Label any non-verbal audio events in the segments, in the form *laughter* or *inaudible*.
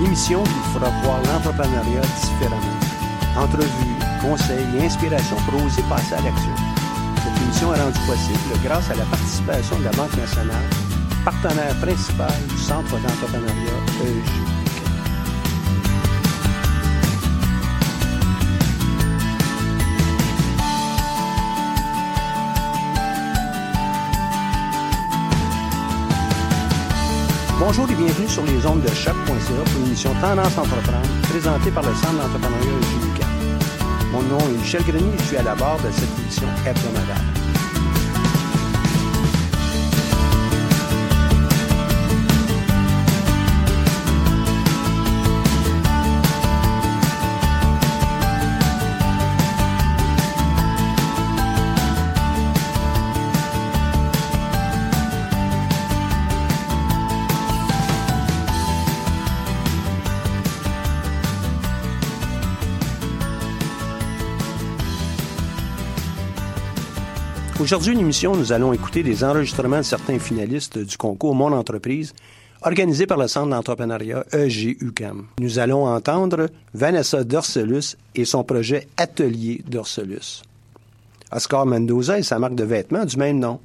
L'émission qui fera voir l'entrepreneuriat différemment. Entrevues, conseils et inspiration pour oser passer à. Cette émission est rendue possible grâce à la participation de la Banque nationale, partenaire principal du Centre d'entrepreneuriat E Bonjour et bienvenue sur les ondes de choc.ca pour l'émission Tendance Entreprendre, présentée par le Centre d'entrepreneuriat EJUCA. Mon nom est Michel Grenier et je suis à la barre de cette émission hebdomadaire. Aujourd'hui, une émission, nous allons écouter des enregistrements de certains finalistes du concours Mon Entreprise, organisé par le Centre d'entrepreneuriat EGUCAM. Nous allons entendre Vanessa Dorcelus et son projet Atelier Dorcelus. Oscar Mendoza et sa marque de vêtements du même nom.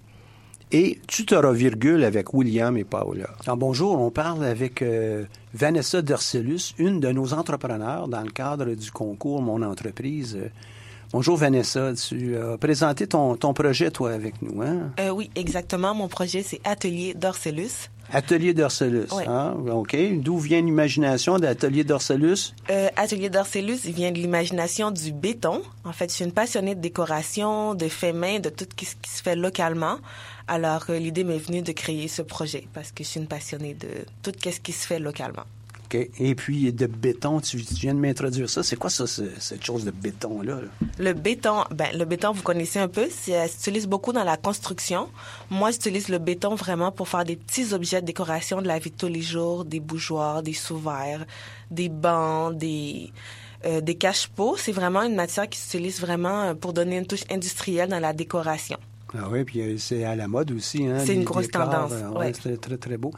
Et Tutora Virgule avec William et Paola. Bonjour, on parle avec euh, Vanessa Dorcelus, une de nos entrepreneurs dans le cadre du concours Mon Entreprise. Euh, Bonjour Vanessa, tu as présenté ton, ton projet, toi, avec nous, hein? Euh, oui, exactement. Mon projet, c'est Atelier d'Orcelus. Atelier d'Orcelus, Ouais. hein? OK. D'où vient l'imagination d'Atelier d'Orcelus? Euh, Atelier d'Orcelus il vient de l'imagination du béton. En fait, je suis une passionnée de décoration, de fait main, de tout ce qui se fait localement. Alors, euh, l'idée m'est venue de créer ce projet parce que je suis une passionnée de tout ce qui se fait localement. OK? Et puis, de béton, tu, tu viens de m'introduire ça. C'est quoi ça, ce- cette chose de béton-là? là? Le béton, ben, le béton, vous connaissez un peu, ça s'utilise beaucoup dans la construction. Moi, j'utilise le béton vraiment pour faire des petits objets de décoration de la vie de tous les jours, des bougeoirs, des sous-verts, des bancs, des, euh, des cache-pots. C'est vraiment une matière qui s'utilise vraiment euh, pour donner une touche industrielle dans la décoration. Ah oui, puis euh, c'est à la mode aussi. Hein, C'est une grosse décors, tendance, euh, ouais. C'est très, très beau.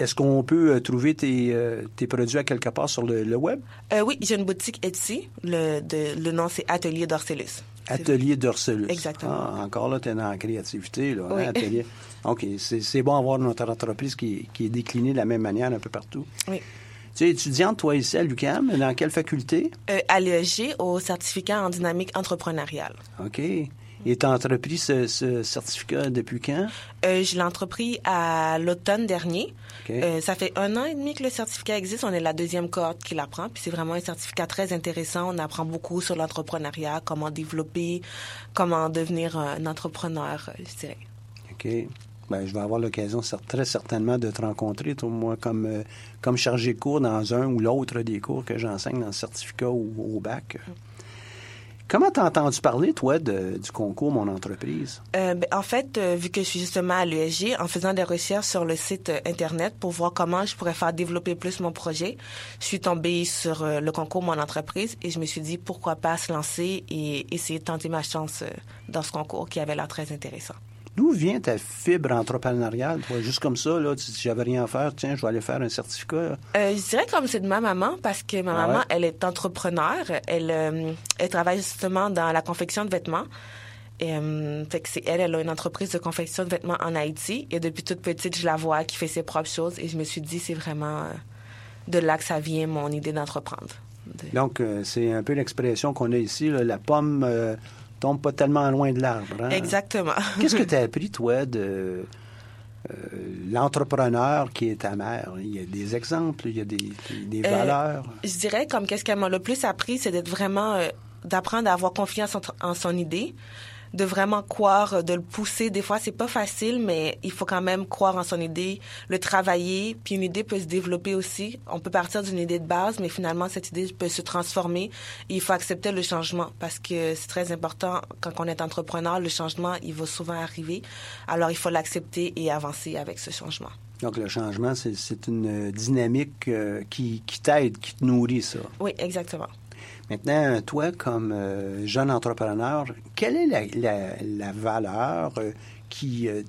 Est-ce qu'on peut euh, trouver tes, euh, tes produits à quelque part sur le, le web? Euh, oui, j'ai une boutique Etsy. Le, de, le nom, c'est Atelier d'Orcelus. Atelier d'Orcelus. Exactement. Ah, encore là, tu es dans la créativité. Là, hein, Oui. atelier. *laughs* OK, c'est bon d'avoir notre entreprise qui, qui est déclinée de la même manière un peu partout. Oui. Tu es étudiante, toi, ici à l'UQAM. Dans quelle faculté? Euh, à au certificat en dynamique entrepreneuriale. OK. Et tu as entrepris ce, certificat depuis quand? Euh, je l'ai entrepris à l'automne dernier. Euh, ça fait un an et demi que le certificat existe. On est la deuxième cohorte qui l'apprend. Puis c'est vraiment un certificat très intéressant. On apprend beaucoup sur l'entrepreneuriat, comment développer, comment devenir un entrepreneur, je dirais. OK. Ben, je vais avoir l'occasion très certainement de te rencontrer, toi, moi, comme, euh, comme chargé de cours dans un ou l'autre des cours que j'enseigne dans le certificat ou au bac. Comment t'as entendu parler, toi, du concours Mon entreprise? Euh, ben, en fait, euh, vu que je suis justement à l'USG, en faisant des recherches sur le site Internet pour voir comment je pourrais faire développer plus mon projet, je suis tombée sur le concours Mon entreprise et je me suis dit pourquoi pas se lancer et essayer de tenter ma chance dans ce concours qui avait l'air très intéressant. D'où vient ta fibre entrepreneuriale, toi? Juste comme ça, là, si j'avais rien à faire, tiens, je vais aller faire un certificat. Euh, je dirais comme c'est de ma maman, parce que ma ah maman, elle est entrepreneur. Elle, euh, elle travaille justement dans la confection de vêtements. Et, euh, fait que c'est elle, elle a une entreprise de confection de vêtements en Haïti. Et depuis toute petite, je la vois qui fait ses propres choses. Et je me suis dit, c'est vraiment de là que ça vient, mon idée d'entreprendre. Donc, c'est un peu l'expression qu'on a ici, la pomme tombe pas tellement loin de l'arbre. Hein? Exactement. *laughs* Qu'est-ce que tu as appris, toi, de euh, l'entrepreneur qui est ta mère? Il y a des exemples, il y a des, des, euh, valeurs? je dirais, comme qu'est-ce qu'elle m'a le plus appris, c'est d'être vraiment, euh, d'apprendre à avoir confiance en son idée, de vraiment croire, de le pousser. Des fois, c'est pas facile, mais il faut quand même croire en son idée, le travailler. Puis une idée peut se développer aussi. On peut partir d'une idée de base, mais finalement, cette idée peut se transformer. il faut accepter le changement parce que c'est très important quand on est entrepreneur. Le changement, il va souvent arriver. Alors, il faut l'accepter et avancer avec ce changement. Donc, le changement, c'est une dynamique euh, qui, qui t'aide, qui te nourrit, ça. Oui, exactement. Maintenant, toi, comme euh, jeune entrepreneur, quelle est la, valeur euh, qui euh,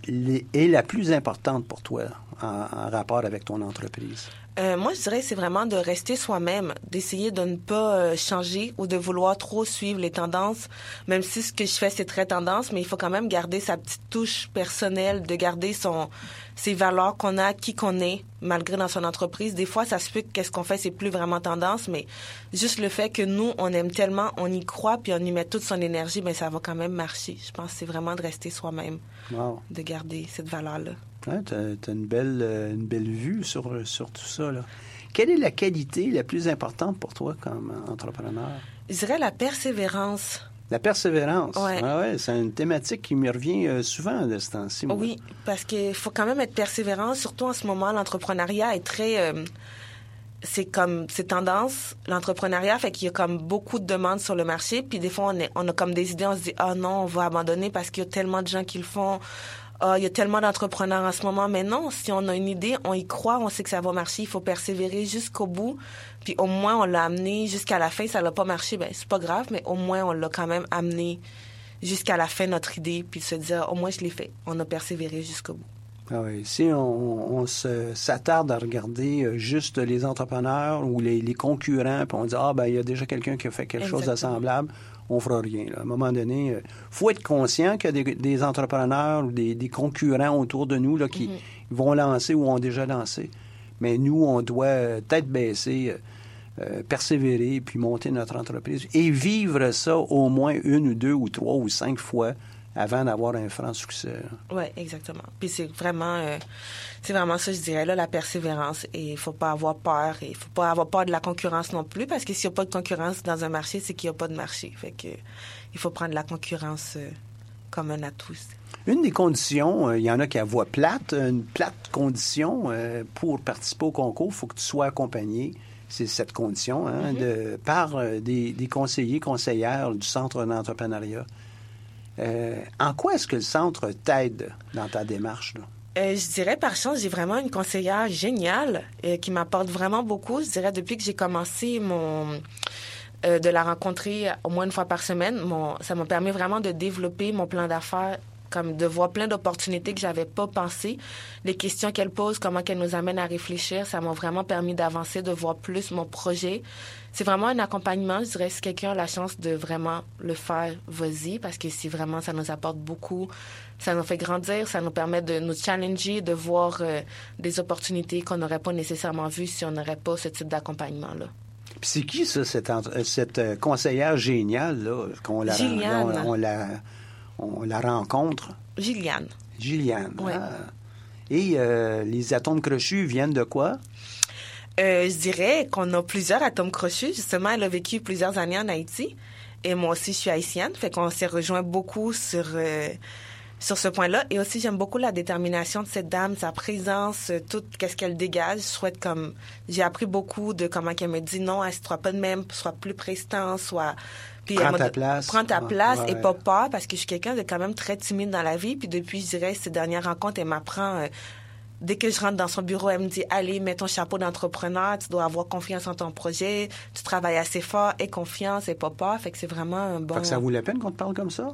est la plus importante pour toi en rapport avec ton entreprise? Euh, moi, je dirais c'est vraiment de rester soi-même, d'essayer de ne pas euh, changer ou de vouloir trop suivre les tendances, même si ce que je fais, c'est très tendance, mais il faut quand même garder sa petite touche personnelle, de garder son ses valeurs qu'on a, qui qu'on est, malgré dans son entreprise. Des fois, ça se peut que qu'est-ce qu'on fait, c'est plus vraiment tendance, mais juste le fait que nous, on aime tellement, on y croit, puis on y met toute son énergie, ben ça va quand même marcher. Je pense que c'est vraiment de rester soi-même, de garder cette valeur-là. Ouais, tu as, une, belle, euh, une belle vue sur, sur tout ça. Là. Quelle est la qualité la plus importante pour toi comme entrepreneur? Je dirais la persévérance. La persévérance? Oui. Ah ouais, c'est une thématique qui me revient euh, souvent de ce temps-ci. Oui, parce qu'il faut quand même être persévérant, surtout en ce moment, l'entrepreneuriat est très. Euh, c'est comme c'est tendance l'entrepreneuriat fait qu'il y a comme beaucoup de demandes sur le marché puis des fois on, est, on a comme des idées on se dit ah non on va abandonner parce qu'il y a tellement de gens qui le font ah, il y a tellement d'entrepreneurs en ce moment. Mais non, si on a une idée, on y croit, on sait que ça va marcher. Il faut persévérer jusqu'au bout. Puis au moins, on l'a amené jusqu'à la fin. Ça n'a pas marché, ben c'est pas grave, mais au moins, on l'a quand même amené jusqu'à la fin notre idée. Puis se dire, au moins, je l'ai fait. On a persévéré jusqu'au bout. Ah oui. Si on, s'attarde à regarder euh, juste les entrepreneurs ou les, concurrents, puis on dit ah ben il y a déjà quelqu'un qui a fait quelque chose de semblable, fera rien. À un moment donné, il euh, faut être conscient qu'il y a des, entrepreneurs ou des, concurrents autour de nous là, qui mhm. vont lancer ou ont déjà lancé. Mais nous, on doit euh, tête baisser, euh, persévérer, puis monter notre entreprise et vivre ça au moins une ou deux ou trois ou cinq fois avant d'avoir un franc succès. Oui, exactement. Puis c'est vraiment, euh, c'est vraiment ça, je dirais, là, la persévérance. Et il faut pas avoir peur. Et il faut pas avoir peur de la concurrence non plus, parce que s'il n'y a pas de concurrence dans un marché, c'est qu'il n'y a pas de marché. Fait que il faut prendre la concurrence euh, comme un atout. Une des conditions, euh, il y en a qui voix plate, une plate condition pour participer au concours, il faut que tu sois accompagné c'est cette condition, hein, mm-hmm. de, par des, des, conseillers, conseillères du Centre d'entrepreneuriat. Euh, en quoi est-ce que le centre t'aide dans ta démarche? Euh, je dirais par chance, j'ai vraiment une conseillère géniale euh, qui m'apporte vraiment beaucoup. Je dirais depuis que j'ai commencé mon de la rencontrer au moins une fois par semaine, ça m'a permis vraiment de développer mon plan d'affaires comme de voir plein d'opportunités que j'avais pas pensées. Les questions qu'elle pose, comment qu'elle nous amène à réfléchir, ça m'a vraiment permis d'avancer, de voir plus mon projet. C'est vraiment un accompagnement. Je dirais, si quelqu'un a la chance de vraiment le faire, vas-y, parce que si vraiment ça nous apporte beaucoup, ça nous fait grandir, ça nous permet de nous challenger, de voir euh, des opportunités qu'on n'aurait pas nécessairement vues si on n'aurait pas ce type d'accompagnement-là. Puis c'est qui ça, cette, cette euh, conseillère géniale, là, qu'on la, on la on la rencontre. Gilliane. Gilliane. Ouais. Ah. Et euh, les atomes crochus viennent de quoi? Euh, je dirais qu'on a plusieurs atomes crochus. Justement, elle a vécu plusieurs années en Haïti. Et moi aussi, je suis haïtienne. Fait qu'on s'est rejoint beaucoup sur, euh, sur ce point-là. Et aussi, j'aime beaucoup la détermination de cette dame, sa présence, euh, tout qu'est-ce qu'elle dégage. Je souhaite comme... J'ai appris beaucoup de comment qu'elle me dit non, elle soit pas de même, soit plus prestante, soit... Puis Prends ta place. Prends ta Ouais, place et ouais. pas peur parce que je suis quelqu'un de quand même très timide dans la vie. Puis depuis, je dirais, ces dernières rencontres, elle m'apprend... euh, Dès que je rentre dans son bureau, elle me dit Allez, mets ton chapeau d'entrepreneur, tu dois avoir confiance en ton projet, tu travailles assez fort, et confiance, et pas peur. Fait que c'est vraiment un bon. Fait que ça vaut la peine qu'on te parle comme ça?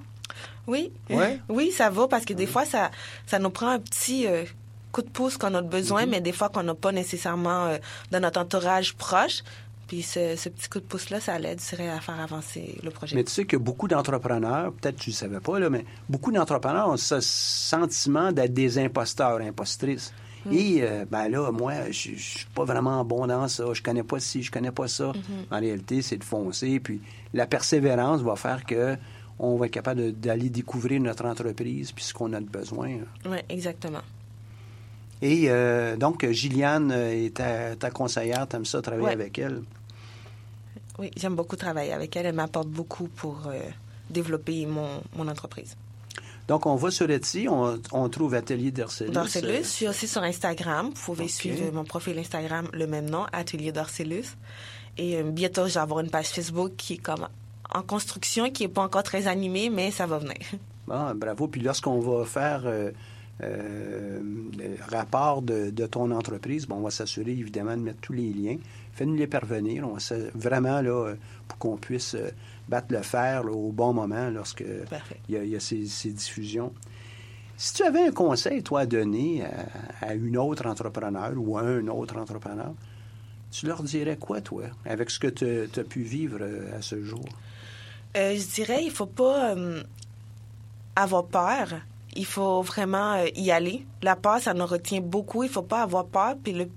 Oui. Ouais. *laughs* Oui, ça va parce que des fois, ça, ça nous prend un petit euh, coup de pouce qu'on a besoin, Mm-hmm. mais des fois qu'on n'a pas nécessairement euh, dans notre entourage proche. Puis ce, ce petit coup de pouce-là, ça l'aide, je dirais, à faire avancer le projet. Mais tu sais que beaucoup d'entrepreneurs, peut-être tu ne savais pas, là, mais beaucoup d'entrepreneurs ont ce sentiment d'être des imposteurs, impostrices. Et euh, ben là, moi, je je suis pas vraiment bon dans ça. Je connais pas ci, je connais pas ça. En réalité, c'est de foncer. Puis la persévérance va faire que on va être capable d'aller découvrir notre entreprise puis ce qu'on a de besoin. Oui, exactement. Et euh, donc, Gilliane euh, est ta, ta conseillère. T'aimes ça, travailler Ouais. avec elle? Oui, j'aime beaucoup travailler avec elle. Elle m'apporte beaucoup pour euh, développer mon, mon entreprise. Donc, on va sur Etsy, on, on trouve Atelier d'Arcellus. Dorcellus. Je suis aussi sur Instagram. Vous pouvez suivre mon profil Instagram, le même nom, Atelier Dorcellus. Et euh, bientôt, je vais avoir une page Facebook qui est comme en construction, qui n'est pas encore très animée, mais ça va venir. Bon, bravo. Puis lorsqu'on va faire euh, euh, rapport de, de ton entreprise, bon, on va s'assurer évidemment de mettre tous les liens. Fais-nous les parvenir. On va vraiment là, pour qu'on puisse euh, battre le fer là, au bon moment lorsque il y a, il y a ces, ces diffusions. Si tu avais un conseil, toi, à donner à, à une autre entrepreneur ou à un autre entrepreneur, tu leur dirais quoi, toi, avec ce que tu as pu vivre euh, à ce jour? Euh, je dirais, il faut pas euh, avoir peur. Il faut vraiment euh, y aller. La peur, ça nous retient beaucoup. Il faut pas avoir peur. Puis le,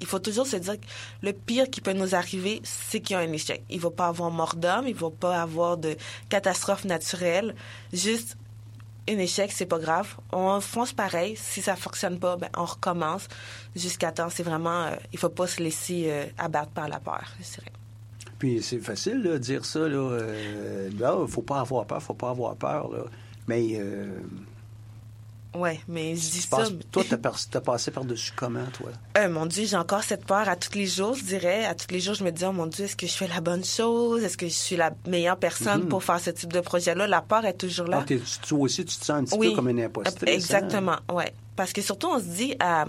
il faut toujours se dire que le pire qui peut nous arriver, c'est qu'il y a un échec. Il va pas avoir mort d'homme. Il va pas avoir de catastrophe naturelle. Juste un échec, c'est pas grave. On fonce pareil. Si ça fonctionne pas, ben, on recommence jusqu'à temps. C'est vraiment, euh, il faut pas se laisser euh, abattre par la peur. Puis c'est facile de dire ça, là. Euh, faut pas avoir peur, faut pas avoir peur, là. Mais Ouais, mais je dis tu ça. passes- *laughs* toi, t'as, par- t'as passé par-dessus comment, toi? Euh, mon Dieu, j'ai encore cette peur à tous les jours, je dirais. À tous les jours, je me dis, oh mon Dieu, est-ce que je fais la bonne chose? Est-ce que je suis la meilleure personne Mhm. pour faire ce type de projet-là? La peur est toujours là. Ah, t'es- toi aussi, tu te sens un petit peu comme une impostrice. hein? Exactement, ouais. Parce que surtout, on se dit, à,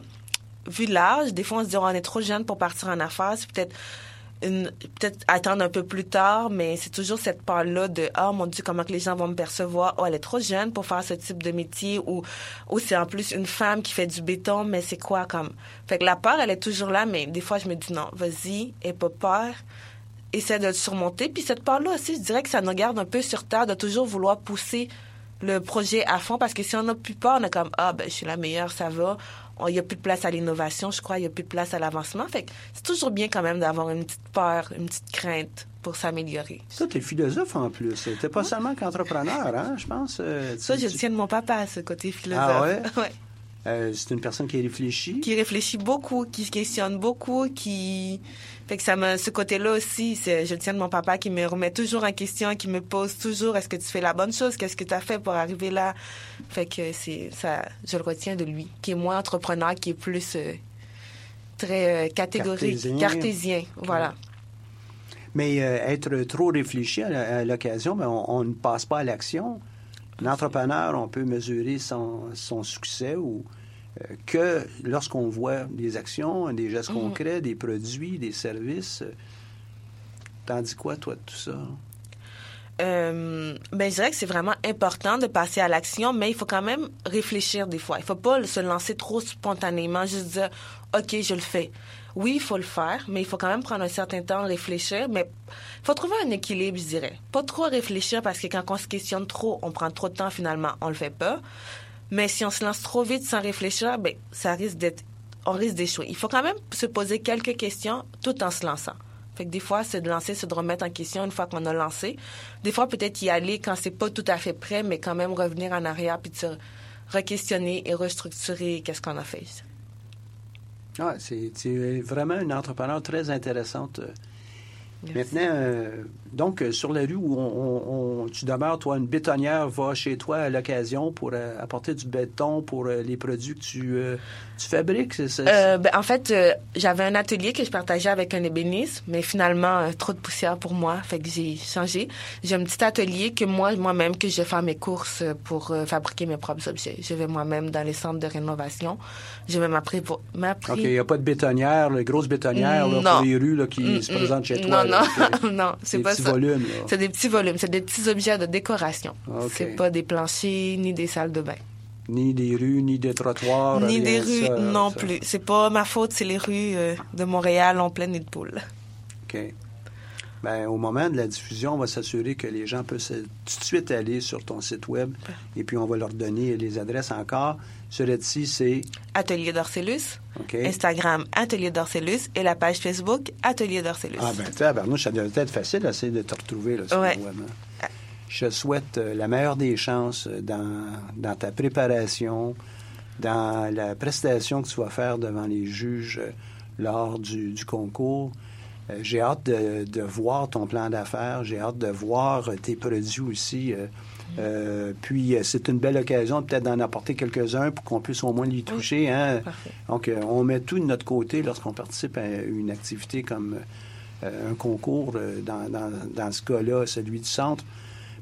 vu l'âge, des fois, on se dit, oh, on est trop jeune pour partir en affaires. C'est peut-être peut-être attendre un peu plus tard, mais c'est toujours cette peur-là de, oh mon Dieu, comment que les gens vont me percevoir? Oh, elle est trop jeune pour faire ce type de métier ou, ou c'est en plus une femme qui fait du béton, mais c'est quoi comme? Fait que la peur, elle est toujours là, mais des fois, je me dis, non, vas-y, aie pas peur essaie de le surmonter. Puis cette part-là aussi, je dirais que ça nous garde un peu sur terre de toujours vouloir pousser le projet à fond parce que si on plus peur, on est comme ah ben je suis la meilleure, ça va. Il n'y a plus de place à l'innovation, je crois, il n'y a plus de place à l'avancement. Fait c'est toujours bien quand même d'avoir une petite peur, une petite crainte pour s'améliorer. Ça, t'es philosophe en plus. T'es pas seulement qu'entrepreneur, hein, je pense. euh, tu- Ça, je tu- tiens de mon papa, ce côté philosophe. Ah ouais? *laughs* Ouais. euh, c'est une personne qui réfléchit. Qui réfléchit beaucoup, qui se questionne beaucoup, qui... Fait que ça me, ce côté-là aussi, c'est, je le tiens de mon papa qui me remet toujours en question, qui me pose toujours, est-ce que tu fais la bonne chose? Qu'est-ce que tu as fait pour arriver là? Fait que c'est, ça, je le retiens de lui, qui est moins entrepreneur, qui est plus, euh, très euh, catégorique, Cartésien. cartésien, voilà. Mais euh, être trop réfléchi à, l'occasion, ben, on, on ne passe pas à l'action. L'entrepreneur, on peut mesurer son, son succès ou que lorsqu'on voit des actions, des gestes Mhm. concrets, des produits, des services. T'en dis quoi, toi, de tout ça? Euh, ben, je dirais que c'est vraiment important de passer à l'action, mais il faut quand même réfléchir des fois. Il faut pas se lancer trop spontanément, juste dire, OK, je le fais. Oui, il faut le faire, mais il faut quand même prendre un certain temps, réfléchir, mais il faut trouver un équilibre, je dirais. Pas trop réfléchir parce que quand on se questionne trop, on prend trop de temps, finalement, on le fait pas. Mais si on se lance trop vite sans réfléchir, ben, ça risque d'être, on risque d'échouer. Il faut quand même se poser quelques questions tout en se lançant. Fait que des fois, c'est de lancer, c'est de remettre en question une fois qu'on a lancé. Des fois, peut-être y aller quand c'est pas tout à fait prêt, mais quand même revenir en arrière puis se re-questionner et restructurer qu'est-ce qu'on a fait. Ah, c'est vraiment une entrepreneur très intéressante. Maintenant, euh, donc, euh, sur la rue où on, tu demeures, toi, une bétonnière va chez toi à l'occasion pour euh, apporter du béton pour les produits que tu, tu fabriques, c'est ça? Ben, en fait, j'avais un atelier que je partageais avec un ébéniste, mais finalement, trop de poussière pour moi, fait que j'ai changé. J'ai un petit atelier que moi, moi-même, que je fais mes courses pour fabriquer mes propres objets. Je vais moi-même dans les centres de rénovation. Je vais m'apprendre pour... OK, il n'y a pas de bétonnière, les grosses bétonnières pour les rues là, qui mm, se présentent chez toi. Non, non, *laughs* non, c'est pas ça. C'est des petits volumes, c'est des petits objets de décoration. C'est pas des planchers ni des salles de bain. Ni des rues, ni des trottoirs. Ni des rues non plus. C'est pas ma faute, c'est les rues euh, de Montréal en pleine de poule. OK. Ben, au moment de la diffusion, on va s'assurer que les gens peuvent tout de suite aller sur ton site web et puis on va leur donner les adresses encore. Sur Etsy, c'est... Atelier d'Orcellus. Instagram, Atelier d'Orcellus. Et la page Facebook, Atelier d'Orcellus. Ah, ben, tu ça doit être facile d'essayer de te retrouver là, sur le web. Hein. Je souhaite euh, la meilleure des chances euh, dans, dans, ta préparation, dans la prestation que tu vas faire devant les juges euh, lors du, du concours. J'ai hâte de, de, voir ton plan d'affaires. J'ai hâte de voir tes produits aussi euh, puis, euh, c'est une belle occasion peut-être d'en apporter quelques-uns pour qu'on puisse au moins les toucher. Hein? Donc, euh, on met tout de notre côté lorsqu'on participe à une activité comme un concours, dans, dans, dans, ce cas-là, celui du centre.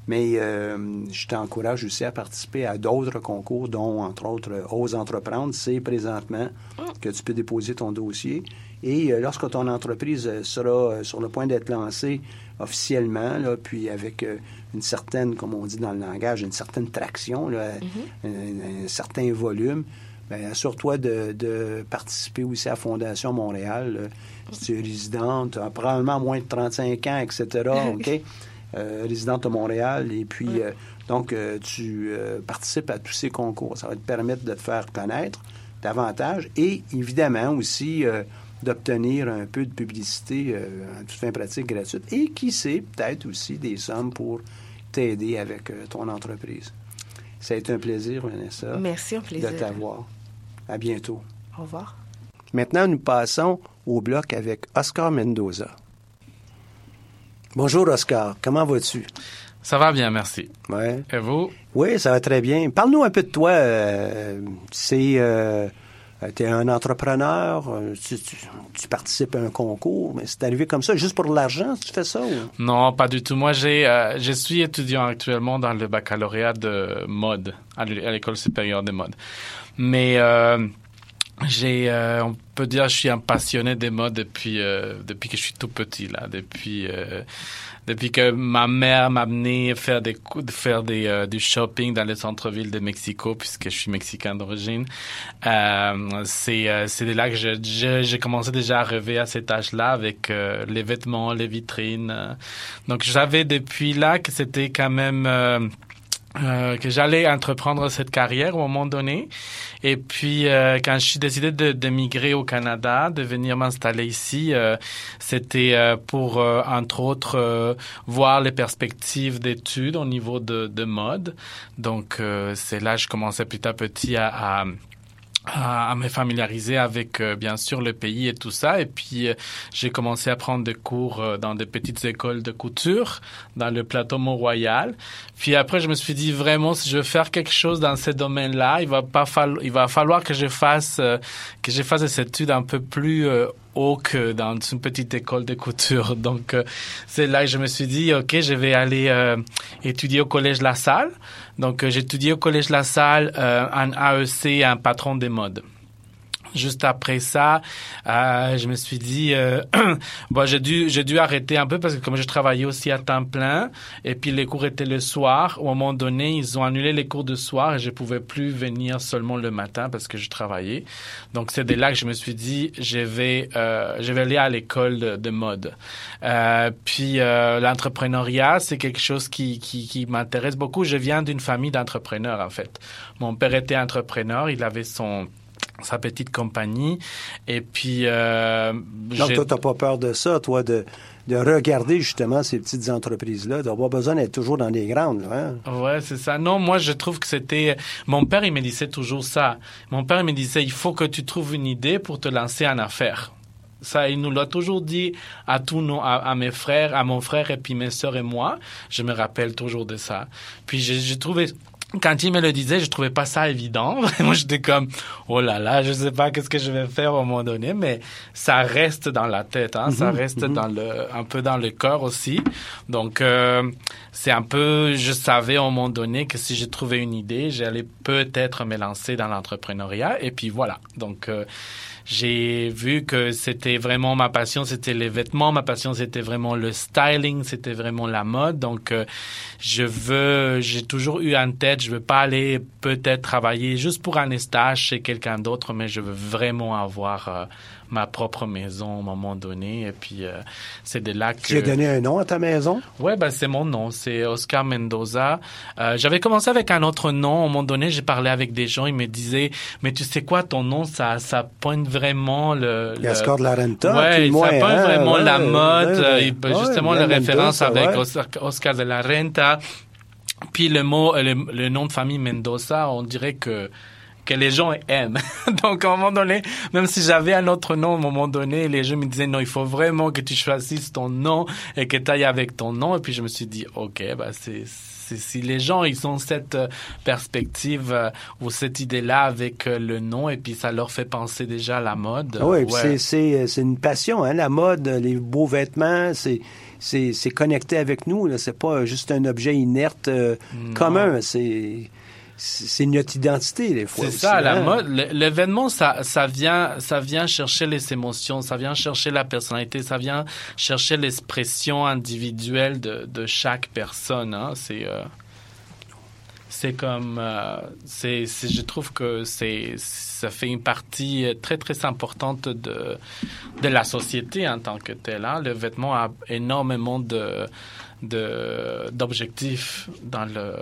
Mais je t'encourage aussi à participer à d'autres concours, dont, entre autres, Ose Entreprendre. C'est présentement mm. que tu peux déposer ton dossier. Et lorsque ton entreprise sera sur le point d'être lancée officiellement, là, puis avec une certaine, comme on dit dans le langage, une certaine traction, là, mm-hmm. un, certain volume, bien, assure-toi de, participer aussi à la Fondation Montréal. Si tu es résidente, tu as probablement moins de 35 ans, etc., *laughs* OK? Euh, résidente à Montréal, et puis, euh, donc, euh, tu participes à tous ces concours. Ça va te permettre de te faire connaître davantage et, évidemment, aussi d'obtenir un peu de publicité en toute fin pratique gratuite et qui sait peut-être aussi des sommes pour t'aider avec euh, ton entreprise. Ça a été un plaisir, Vanessa. Merci, un plaisir. De t'avoir. À bientôt. Au revoir. Maintenant, nous passons au bloc avec Oscar Mendoza. Bonjour, Oscar. Comment vas-tu? Ça va bien, merci. Ouais. Et vous? Oui, ça va très bien. Parle-nous un peu de toi. Euh, c'est euh, euh, tu es un entrepreneur, euh, tu, participes à un concours, mais c'est arrivé comme ça, juste pour l'argent, tu fais ça? Non, pas du tout. Moi, j'ai, euh, je suis étudiant actuellement dans le baccalauréat de mode, à l'école supérieure de mode. Mais j'ai, on peut dire, je suis un passionné des modes depuis, depuis que je suis tout petit, là, depuis depuis que ma mère m'a amené faire des faire des euh, du shopping dans les centres-villes de Mexico puisque je suis mexicain d'origine euh, c'est euh, c'est là que j'ai commencé déjà à rêver à cet âge-là avec euh, les vêtements les vitrines donc j'avais depuis là que c'était quand même euh, que j'allais entreprendre cette carrière au moment donné. Et puis, euh, quand je suis décidé de, de, migrer au Canada, de venir m'installer ici, euh, c'était euh, pour, entre autres, voir les perspectives d'études au niveau de, de mode. Donc, c'est là que je commençais petit à petit à, à à, me familiariser avec euh, bien sûr le pays et tout ça. Et puis euh, j'ai commencé à prendre des cours euh, dans des petites écoles de couture dans le plateau Mont-Royal. Puis après je me suis dit vraiment si je veux faire quelque chose dans ce domaine-là il va pas falloir il va falloir que je fasse que je fasse des études un peu plus haut que dans une petite école de couture *laughs* donc c'est là que je me suis dit ok je vais aller étudier au collège La Salle donc, euh, j'ai étudié au Collège La Salle euh, un AEC, un patron des modes. Juste après ça, euh, je me suis dit, euh, *clears throat* bon, j'ai dû, j'ai dû arrêter un peu parce que comme je travaillais aussi à temps plein, et puis les cours étaient le soir, au moment donné, ils ont annulé les cours de soir et je pouvais plus venir seulement le matin parce que je travaillais. Donc c'est de là que je me suis dit, je vais, euh, je vais aller à l'école de, de mode. Euh, puis euh, l'entrepreneuriat, c'est quelque chose qui, qui, qui m'intéresse beaucoup. Je viens d'une famille d'entrepreneurs en fait. Mon père était entrepreneur, il avait son sa petite compagnie. Et puis... Euh, Donc, toi, t'as pas peur de ça, toi, de, de regarder justement ces petites entreprises-là, d'avoir besoin d'être toujours dans les grandes. Hein? Ouais, c'est ça. Non, moi, je trouve que c'était... Mon père, il me disait toujours ça. Mon père, il me disait, il faut que tu trouves une idée pour te lancer en affaires. Ça, il nous l'a toujours dit à tous nos, à, mes frères, à mon frère et puis mes sœurs et moi. Je me rappelle toujours de ça. Puis j'ai trouvé quand il me le disait, je trouvais pas ça évident. *laughs* Moi, j'étais comme, oh là là, je sais pas qu'est-ce que je vais faire au moment donné, mais ça reste dans la tête, hein, ça mhm, reste mhm. dans le, un peu dans le cœur aussi. Donc, euh, c'est un peu, je savais au moment donné que si je trouvais une idée, j'allais peut-être me lancer dans l'entrepreneuriat. Et puis voilà. Donc, euh, j'ai vu que c'était vraiment ma passion, c'était les vêtements, ma passion c'était vraiment le styling, c'était vraiment la mode. Donc euh, je veux, j'ai toujours eu en tête, je veux pas aller peut-être travailler juste pour un stage chez quelqu'un d'autre, mais je veux vraiment avoir euh, ma propre maison à un moment donné. Et puis, euh, c'est de là que... Tu as donné un nom à ta maison? Ouais, ben, c'est mon nom. C'est Oscar Mendoza. Euh, j'avais commencé avec un autre nom. À un moment donné, j'ai parlé avec des gens. Ils me disaient, mais tu sais quoi, ton nom, ça, ça pointe vraiment le... le... Oscar de la Renta. Ouais, ça pointe hein? vraiment la mode. Ouais, justement, la référence avec Oscar de la Renta. Puis le mot, le, le, nom de famille Mendoza, on dirait que que les gens aiment. *laughs* Donc, à un moment donné, même si j'avais un autre nom, à un moment donné, les gens me disaient, non, il faut vraiment que tu choisisses ton nom et que tu ailles avec ton nom. Et puis, je me suis dit, OK, bah, c'est, si les gens ils ont cette euh, perspective euh, ou cette idée-là avec euh, le nom et puis ça leur fait penser déjà à la mode. Oui, c'est c'est une passion hein, la mode, les beaux vêtements, c'est c'est connecté avec nous. C'est pas juste un objet inerte commun. C'est c'est notre identité des fois. C'est ça, la hein. mode, l'événement, ça, ça vient, ça vient chercher les émotions, ça vient chercher la personnalité, ça vient chercher l'expression individuelle de, de chaque personne. Hein. C'est, euh, c'est comme, euh, c'est, je trouve que c'est, ça fait une partie très très importante de de la société en tant que telle. Hein. Le vêtement a énormément de d'objectifs dans le.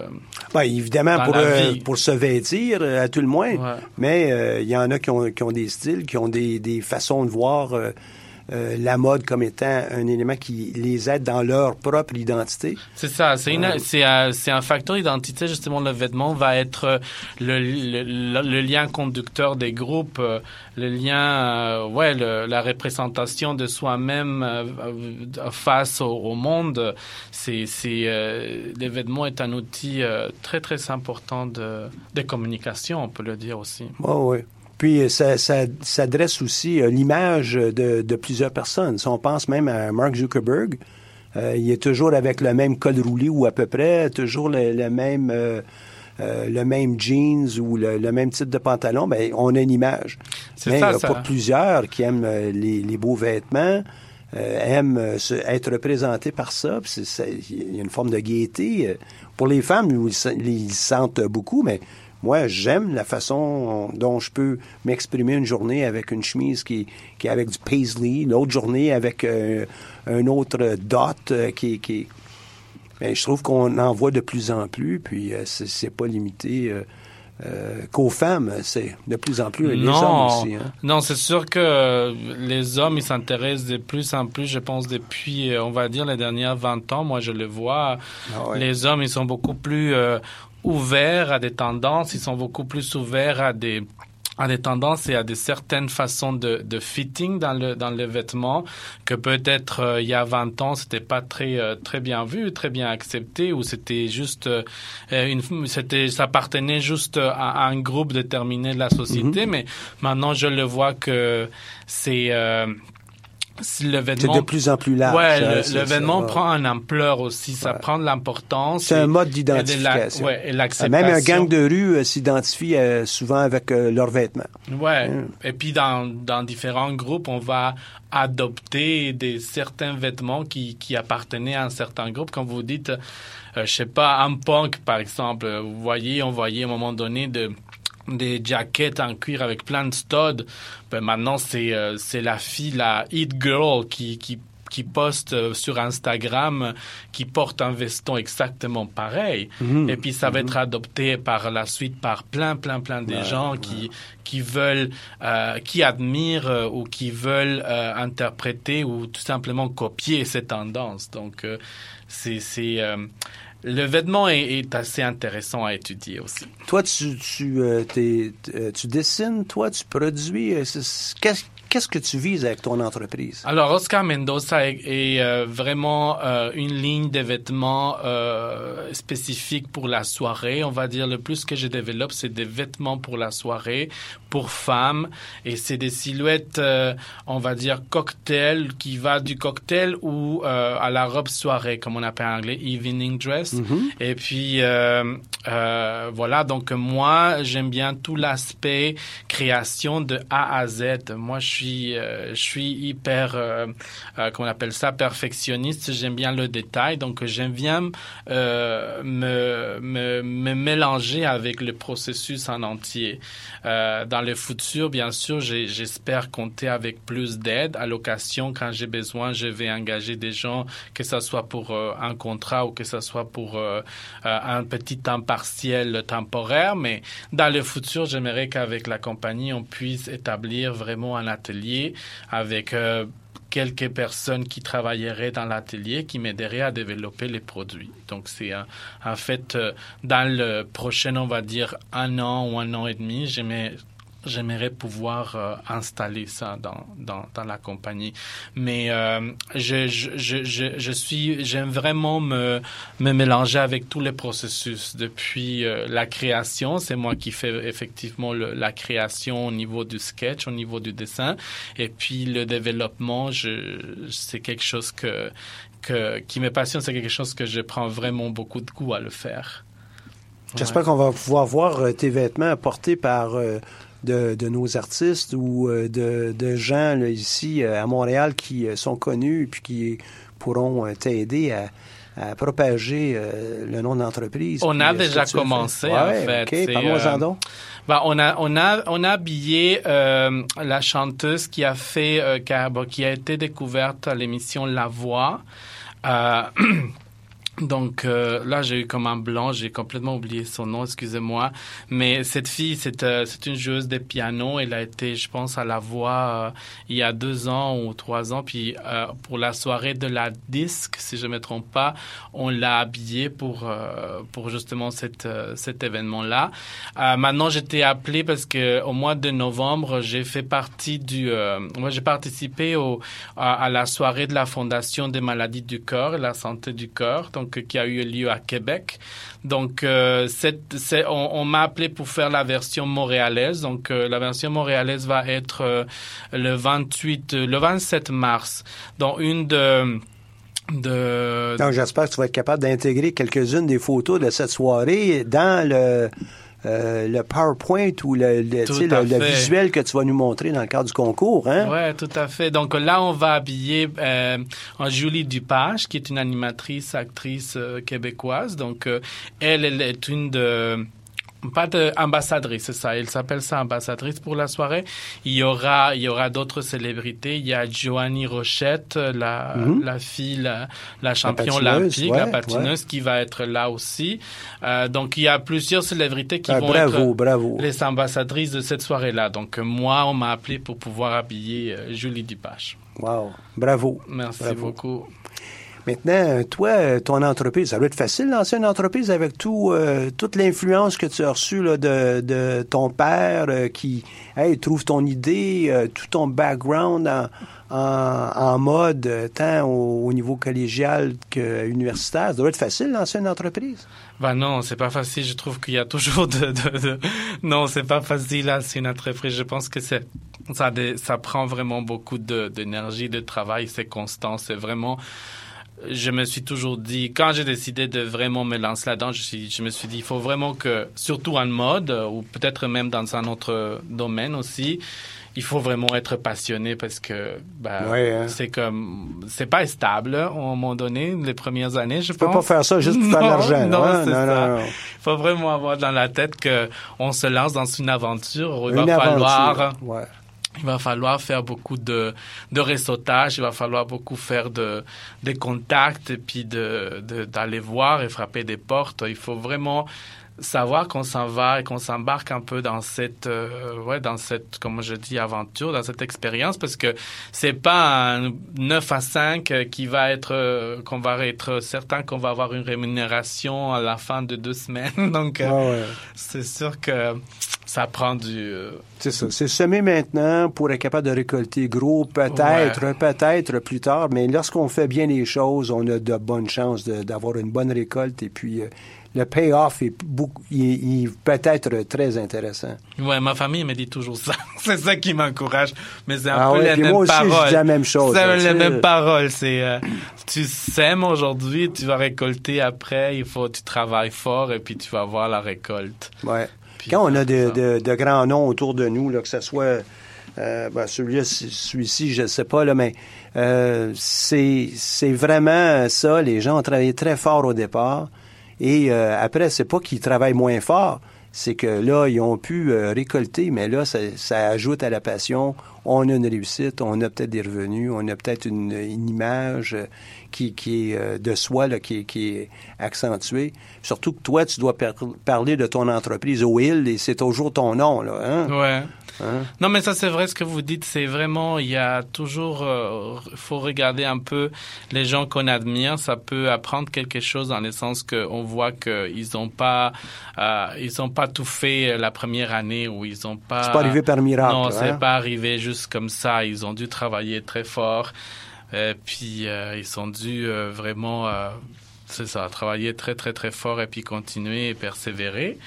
Ben, évidemment, pour, euh, pour se vêtir, euh, à tout le moins. Mais euh, il y en a qui ont, qui ont des styles, qui ont des, des façons de voir euh, la mode comme étant un élément qui les aide dans leur propre identité. C'est ça, c'est c'est un facteur d'identité justement. Le vêtement va être le, le, lien conducteur des groupes, euh, le lien, euh, ouais, la représentation de soi-même face au, monde. C'est c'est les vêtements est un outil très très important de, de communication, on peut le dire aussi. Oh, oui. Puis euh, ça, ça, ça dresse aussi euh, l'image de, de, plusieurs personnes. Si on pense même à Mark Zuckerberg, euh, il est toujours avec le même col roulé ou à peu près, toujours le, le même le même jeans ou le, même type de pantalon. Ben on a une image. Mais ça, pour plusieurs qui aiment les, les beaux vêtements. aiment être représentés par ça. Il y a une forme de gaieté. Pour les femmes, ils, ils sentent beaucoup, mais moi, j'aime la façon dont je peux m'exprimer une journée avec une chemise qui, qui est avec du paisley, l'autre journée avec euh, un autre dot euh, qui, qui je trouve qu'on en voit de plus en plus, puis euh, c'est pas limité. qu'aux femmes, c'est de plus en plus les hommes aussi. Hein. Non, c'est sûr que les hommes, ils s'intéressent de plus en plus, je pense, depuis, on va dire, les dernières 20 ans. Moi, je le vois. Ah les hommes, ils sont beaucoup plus ouverts à des tendances, ils sont beaucoup plus ouverts à des à des tendances et à des certaines façons de, de fitting dans le dans le vêtement que peut-être euh, il y a 20 ans c'était pas très euh, très bien vu très bien accepté ou c'était juste euh, une c'était ça appartenait juste à, un groupe déterminé de la société mm-hmm. mais maintenant je le vois que c'est c'est de plus en plus large. Ouais, hein, l'événement prend une ampleur aussi, ça prend de l'importance. C'est un mode d'identification. Ouais, et Même un gang de rue euh, s'identifie euh, souvent avec euh, leurs vêtements. Ouais. Hein. Et puis dans, dans différents groupes, on va adopter des certains vêtements qui, qui appartenaient à un certain groupe. Quand vous dites, je sais pas, un punk par exemple, vous voyez, on voyait à un moment donné de des jackets en cuir avec plein de studs. Ben maintenant, c'est euh, c'est la fille, la hit girl qui, qui qui postent euh, sur Instagram qui portent un veston exactement pareil. Mhm. Et puis ça va Mhm. être adopté par la suite par plein, plein, plein de Ouais, gens qui qui veulent, euh, qui admirent euh, ou qui veulent interpréter ou tout simplement copier ces tendances. Donc c'est c'est le vêtement est, assez intéressant à étudier aussi. Toi, tu, tu, euh, t'es- euh, tu dessines, toi, tu produis. euh, Qu'est-ce qu'est-ce que tu vises avec ton entreprise? Alors, Oscar Mendoza est, est, euh, vraiment euh, une ligne de vêtements euh, spécifique pour la soirée. On va dire le plus que je développe, c'est des vêtements pour la soirée, pour femmes, et c'est des silhouettes, euh, on va dire cocktail, qui va du cocktail ou à la robe soirée, comme on appelle en anglais, evening dress. Mhm. Et puis voilà, donc moi j'aime bien tout l'aspect création de A à Z. Moi je suis euh, je suis hyper euh, euh, comment on appelle ça perfectionniste. J'aime bien le détail, donc j'aime bien me, me mélanger avec le processus en entier. Dans le futur, bien sûr, j'espère compter avec plus d'aide à l'occasion quand j'ai besoin. Je vais engager des gens, que ce soit pour un contrat ou que ce soit pour un petit temps partiel temporaire. Mais dans le futur, j'aimerais qu'avec la compagnie, on puisse établir vraiment un atelier avec euh, quelques personnes qui travailleraient dans l'atelier, qui m'aideraient à développer les produits. Donc c'est en fait euh, dans le prochain, on va dire un an ou un an et demi, j'aimerais J'aimerais pouvoir euh, installer ça dans, dans, dans la compagnie. Mais euh, je, je, je, je, suis, j'aime vraiment me, me mélanger avec tous les processus. Depuis euh, la création, c'est moi qui fais effectivement le, la création au niveau du sketch, au niveau du dessin. Et puis le développement, je, c'est quelque chose que, que, qui me passionne, c'est quelque chose que je prends vraiment beaucoup de goût à le faire. J'espère qu'on va pouvoir voir euh, tes vêtements portés par euh, de, de nos artistes ou euh, de, de gens là, ici euh, à Montréal qui euh, sont connus puis qui pourront t'aider à, à propager euh, le nom de l'entreprise. On a déjà as fait. commencé, Ouais, en fait. OK, C'est, parle-moi-en euh. Bah, on a on a on a habillé euh, la chanteuse qui a fait qui, a, bon, qui a été découverte à l'émission La Voix. *clears throat* Donc euh, là j'ai eu comme un blanc, j'ai complètement oublié son nom, excusez-moi. Mais cette fille c'est euh, une joueuse de piano, elle a été je pense à La Voix euh, il y a deux ans ou trois ans. Puis euh, pour la soirée de la disque, si je me trompe pas, on l'a habillée pour euh, pour justement cette euh, cet événement là. Euh, maintenant, j'étais appelé parce que au mois de novembre, j'ai fait partie du. Moi, j'ai participé au, à, la soirée de la Fondation des maladies du corps la santé du corps, qui a eu lieu à Québec. Donc, euh, on, m'a appelé pour faire la version montréalaise. Donc, euh, la version montréalaise va être euh, le 28, euh, le 27 mars. dans une de Donc, j'espère que tu vas être capable d'intégrer quelques-unes des photos de cette soirée dans le, euh, le PowerPoint ou le, le, Tout tu sais, le, le visuel que tu vas nous montrer dans le cadre du concours. Hein? Ouais, tout à fait. Donc là, on va habiller euh, en Julie Dupage, qui est une animatrice, actrice euh, québécoise. Donc euh, elle, elle est une de pas de ambassadrice, c'est ça. Elle s'appelle ça ambassadrice pour la soirée. Il y aura, il y aura d'autres célébrités. Il y a Joanie Rochette, la, Mhm. la fille, la, la championne patineuse, olympique, ouais, la patineuse, qui va être là aussi. Euh, donc il y a plusieurs célébrités qui Ah, vont bravo, être bravo. les ambassadrices de cette soirée-là. Donc moi, on m'a appelé pour pouvoir habiller euh, Julie Dupache. Wow, bravo. Merci Bravo. beaucoup. Maintenant, toi, ton entreprise, ça doit être facile lancer une entreprise avec tout, euh, toute l'influence que tu as reçue de, de ton père euh, qui trouve ton idée, euh, tout ton background en, en, mode, euh, tant au, au niveau collégial que universitaire. Ça doit être facile lancer une entreprise. Ben non, c'est pas facile. Je trouve qu'il y a toujours de, non, c'est pas facile. C'est une entreprise. Je pense que c'est ça, ça prend vraiment beaucoup d'énergie, de travail. C'est constant. C'est vraiment. Je me suis toujours dit, quand j'ai décidé de vraiment me lancer là-dedans, je, me suis dit, il faut vraiment que, surtout en mode, ou peut-être même dans un autre domaine aussi, il faut vraiment être passionné parce que ben, Ouais, hein. c'est comme c'est pas stable à un moment donné les premières années je Tu peux pense pas faire ça juste pour faire de *laughs* Non, l'argent. non, hein? non, ça. non, non. faut vraiment avoir dans la tête que on se lance dans une aventure où il Une va aventure. falloir Ouais. Il va falloir faire beaucoup de, de réseautage, il va falloir beaucoup faire de, des contacts et puis de, d'aller voir et frapper des portes. Il faut vraiment savoir qu'on s'en va et qu'on s'embarque un peu dans cette euh, ouais dans cette comme je dis aventure dans cette expérience parce que c'est pas un 9 à 5 qui va être euh, qu'on va être certain qu'on va avoir une rémunération à la fin de deux semaines *laughs* donc euh, c'est sûr que ça prend du c'est ça c'est semer maintenant pour être capable de récolter gros peut-être peut-être plus tard mais lorsqu'on fait bien les choses on a de bonnes chances d'avoir une bonne récolte et puis le payoff est, est peut-être très intéressant. Ouais, ma famille me dit toujours ça. *laughs* c'est ça qui m'encourage. Mais c'est un ah peu ouais, mêmes moi aussi, paroles. Je dis la même chose. C'est les mêmes paroles. C'est euh, tu sèmes aujourd'hui, tu vas récolter après. Il faut tu travailles fort et puis tu vas voir la récolte. Ouais. Quand on a de, de, de, grands noms autour de nous, là, que ce soit euh, ben, celui-ci, celui je ne sais pas, là, mais euh, c'est vraiment ça. Les gens ont travaillé très fort au départ. Et euh, après, c'est pas qu'ils travaillent moins fort, c'est que là, ils ont pu euh, récolter, mais là, ça, ça, ajoute à la passion. On a une réussite, on a peut-être des revenus, on a peut-être une, image euh, qui, est de soi, là, qui, est accentuée. Surtout que toi, tu dois parler de ton entreprise au Hill et c'est toujours ton nom, là. Hein? Ouais. Hein? Non, mais ça c'est vrai ce que vous dites. C'est vraiment, il y a toujours, il euh, faut regarder un peu les gens qu'on admire. Ça peut apprendre quelque chose dans le sens qu'on voit qu'ils n'ont pas, euh, ils ont pas tout fait la première année où ils ont pas. C'est pas arrivé par miracle. Non, c'est hein? pas arrivé juste comme ça. Ils ont dû travailler très fort. Et puis euh, ils ont dû vraiment, c'est ça, travailler très très très fort et puis continuer et persévérer.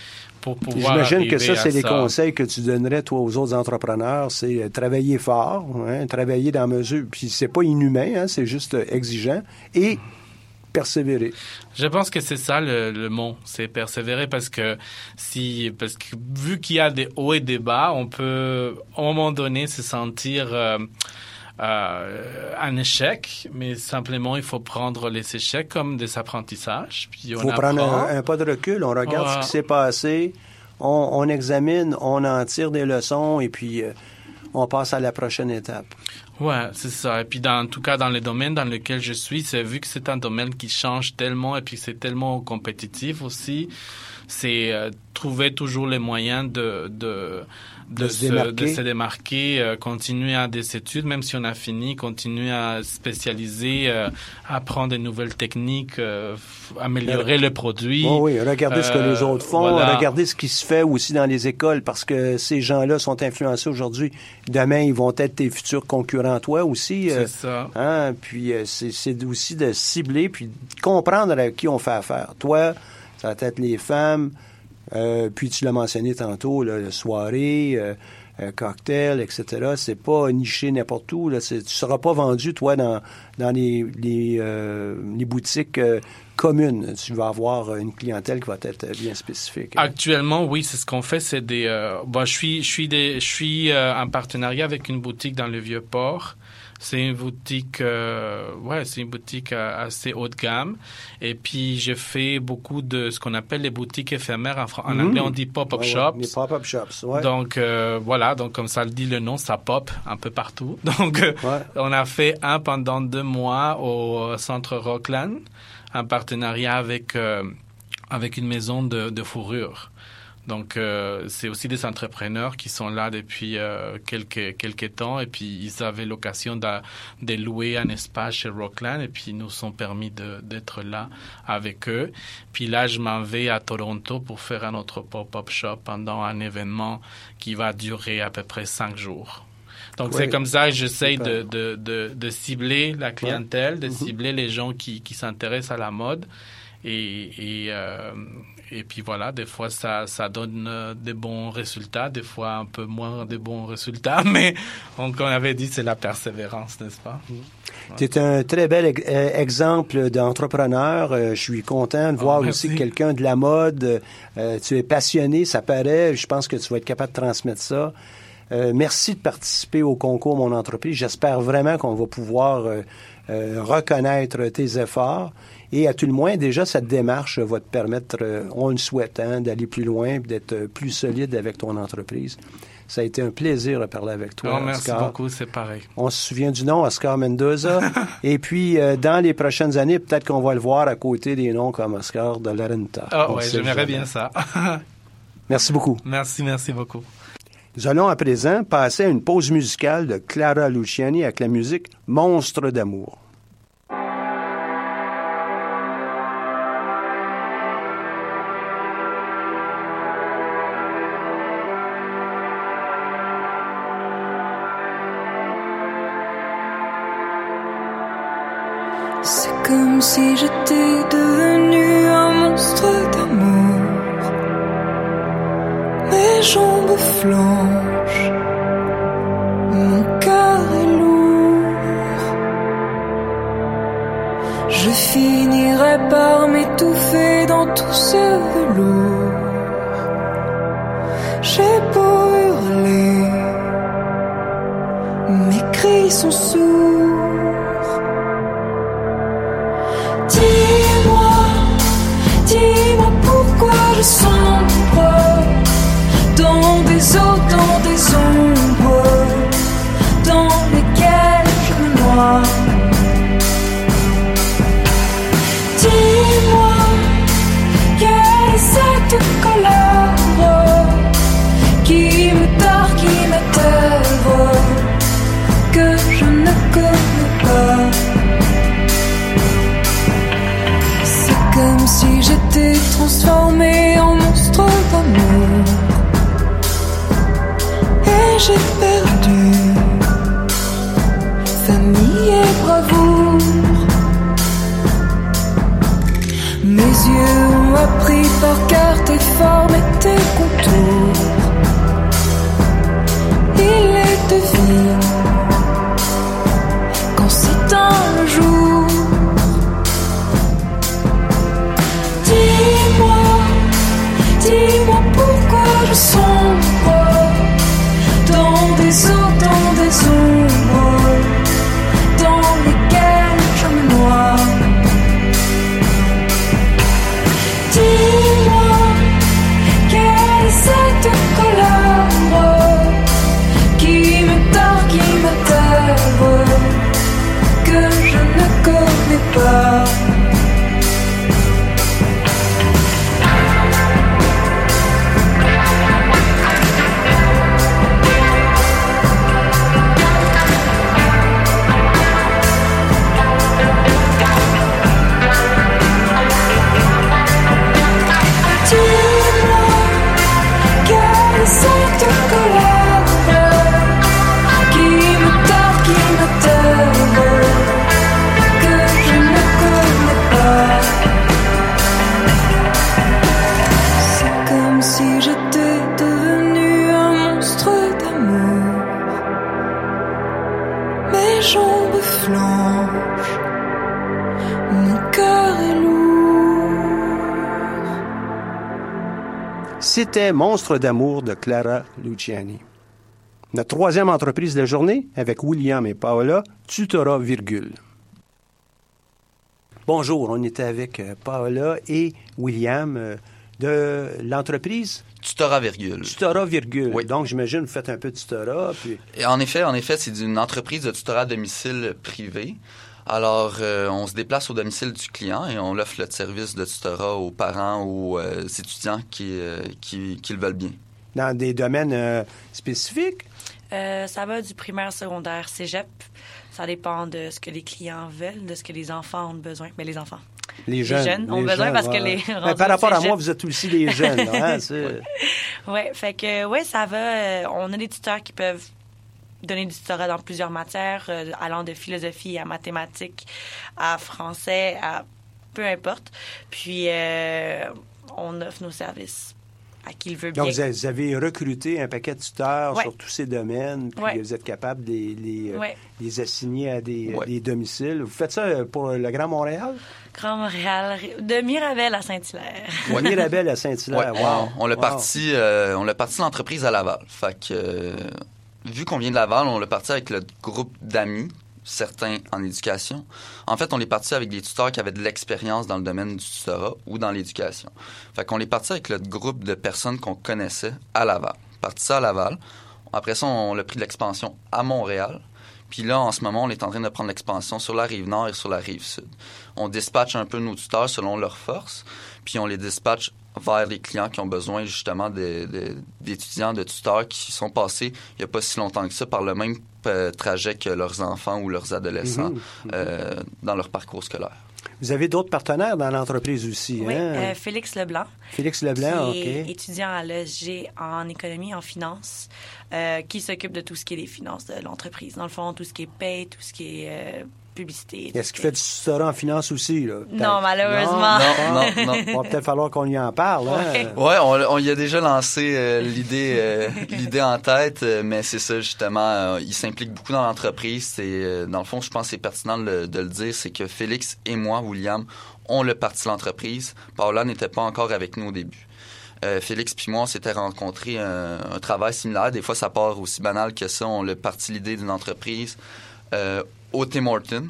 J'imagine que ça, c'est les conseils que tu donnerais, toi, aux autres entrepreneurs. C'est euh, travailler fort, hein, travailler dans mesure. Puis c'est pas inhumain, hein, c'est juste euh, exigeant. Et persévérer. Je pense que c'est ça le, mot, c'est persévérer parce que si parce que vu qu'il y a des hauts et des bas, on peut à un moment donné se sentir euh, euh, un échec, mais simplement il faut prendre les échecs comme des apprentissages. Il faut prendre un, pas de recul, on regarde ce qui s'est passé, on, examine, on en tire des leçons et puis euh, on passe à la prochaine étape. Ouais, c'est ça. Et puis, dans, en tout cas, dans les domaines dans lesquels je suis, c'est vu que c'est un domaine qui change tellement et puis c'est tellement compétitif aussi, c'est euh, trouver toujours les moyens de, de de, se, démarquer, euh, continuer à des études, même si on a fini, continuer à spécialiser, euh, apprendre de nouvelles techniques, euh, améliorer le produit. Oh oui, regarder ce que les autres font, regarder ce qui se fait aussi dans les écoles, parce que ces gens-là sont influencés aujourd'hui. Demain, ils vont être tes futurs concurrents, toi aussi. c'est ça. Hein, puis c'est aussi de cibler, puis de comprendre à qui on fait affaire. Toi, ça va être les femmes, euh, puis tu l'as mentionné tantôt, la soirée, euh, euh, cocktail, etc. C'est pas niché n'importe où. Là. Tu seras pas vendu, toi, dans, dans les, les, les boutiques communes. Tu vas avoir une clientèle qui va être bien spécifique. Actuellement, oui, c'est ce qu'on fait. C'est des. bon, je suis, je suis, des, je suis en partenariat avec une boutique dans le vieux port. C'est une boutique, euh, ouais, c'est une boutique euh, assez haut de gamme. Et puis, j'ai fait beaucoup de ce qu'on appelle les boutiques éphémères. En, en anglais, on dit pop-up shops. Les pop-up shops, ouais. Donc, euh, voilà. Donc, comme ça le dit le nom, ça pop un peu partout. *laughs* Donc, on a fait un pendant deux mois au centre Rockland, un partenariat avec, avec une maison de, de fourrure. Donc, euh, c'est aussi des entrepreneurs qui sont là depuis euh, quelques, quelques temps et puis ils avaient l'occasion de, de, louer un espace chez Rockland et puis ils nous ont permis d'être là avec eux. Puis là, je m'en vais à Toronto pour faire un autre pop-up shop pendant un événement qui va durer à peu près cinq jours. Donc, c'est comme ça que j'essaye de, de, de, de, cibler la clientèle, de mm-hmm. cibler les gens qui, qui s'intéressent à la mode et, et, euh, et puis voilà, des fois ça, ça donne euh, des bons résultats, des fois un peu moins de bons résultats, *laughs* mais on, on avait dit c'est la persévérance, n'est-ce pas? Tu es un très bel euh, exemple d'entrepreneur. Je suis content de ah, voir aussi quelqu'un de la mode. tu es passionné, ça paraît. Je pense que tu vas être capable de transmettre ça. merci de participer au concours Mon entreprise. J'espère vraiment qu'on va pouvoir euh, reconnaître tes efforts. Et à tout le moins, déjà, cette démarche va te permettre, euh, on le souhaite, hein, d'aller plus loin, d'être plus solide avec ton entreprise. Ça a été un plaisir de parler avec toi. Oh, merci beaucoup, c'est pareil. On se souvient du nom, Oscar Mendoza. *laughs* Et puis, euh, dans les prochaines années, peut-être qu'on va le voir à côté des noms comme Oscar de la Renta. Ah oui, j'aimerais bien ça. merci beaucoup. Merci, merci beaucoup. Nous allons à présent passer à une pause musicale de Clara Luciani avec la musique Monstre d'amour. comme si j'étais devenu un monstre d'amour. Mes jambes flanchent, m'étouffer dans tout ce velours. J'ai beau hurler, mes cris sont sourds. Formes et tes contours. Il les devine quand C'était Monstre d'amour de Clara Luciani. Notre troisième entreprise de la journée, avec William et Paola, Tutora Virgule. Bonjour, on était avec euh, Paola et William euh, de l'entreprise Tutora virgule. Tutora virgule. Oui. Donc j'imagine vous faites un peu de tutorat. Puis... Et en effet, en effet, c'est une entreprise de tutorat à domicile privé. Alors, euh, on se déplace au domicile du client et on offre le service de tutorat aux parents ou aux euh, étudiants qui, euh, qui, qui, le veulent bien. Dans des domaines spécifiques? ça va du primaire, secondaire, cégep. Ça dépend de ce que les clients veulent, de ce que les enfants ont besoin. Mais les enfants. Les jeunes, les jeunes ont besoin parce que les. Mais par rapport à moi, vous êtes aussi des jeunes. Hein, *laughs* oui, fait que, ouais, ça va. on a des tuteurs qui peuvent donner du tutorat dans plusieurs matières, euh, allant de philosophie à mathématiques, à français, à peu importe. Puis, euh, on offre nos services à qui il veut bien. Donc, vous avez recruté un paquet de tuteurs sur tous ces domaines, puis vous êtes capable de les, euh, les, assigner à des, des, domiciles. Vous faites ça pour le Grand Montréal? Grand Montréal, de Mirabel à Saint-Hilaire. *laughs* Oui, Mirabel à Saint-Hilaire, wow. On, l'a parti, on l'a parti l'entreprise à Laval. Fait que vu qu'on vient de Laval, on l'a parti avec le groupe d'amis certains en éducation. En fait, on est parti avec des tuteurs qui avaient de l'expérience dans le domaine du tutorat ou dans l'éducation. Fait qu'on est parti avec le groupe de personnes qu'on connaissait à Laval. Parti ça à Laval. Après ça, on a pris de l'expansion à Montréal. Puis là, en ce moment, on est en train de prendre l'expansion sur la rive nord et sur la rive sud. On dispatche un peu nos tuteurs selon leurs forces, puis on les dispatche vers les clients qui ont besoin justement d'étudiants, de, tuteurs qui sont passés il n'y a pas si longtemps que ça par le même euh, trajet que leurs enfants ou leurs adolescents mhm. euh, dans leur parcours scolaire. Vous avez d'autres partenaires dans l'entreprise aussi, oui, hein? euh, Félix Leblanc. Félix Leblanc, qui est étudiant à l'ESG en économie, en finance, qui s'occupe de tout ce qui est les finances de l'entreprise. Dans le fond, tout ce qui est paye, tout ce qui est publicité. Est-ce qu'il fait du tutorat en finance aussi? Là? Non, malheureusement. Non, *laughs* non, non. Il va peut-être falloir qu'on y en parle. Hein? Oui, on, y a déjà lancé euh, l'idée euh, *laughs* l'idée en tête, euh, mais c'est ça, justement, il s'implique beaucoup dans l'entreprise. C'est, dans le fond, je pense que c'est pertinent de le, de le dire, c'est que Félix et moi, William, on le parti l'entreprise. Paula n'était pas encore avec nous au début. Félix puis moi, on s'était rencontrés un, un, travail similaire. Des fois, ça part aussi banal que ça. On le parti l'idée d'une entreprise au Tim Hortons.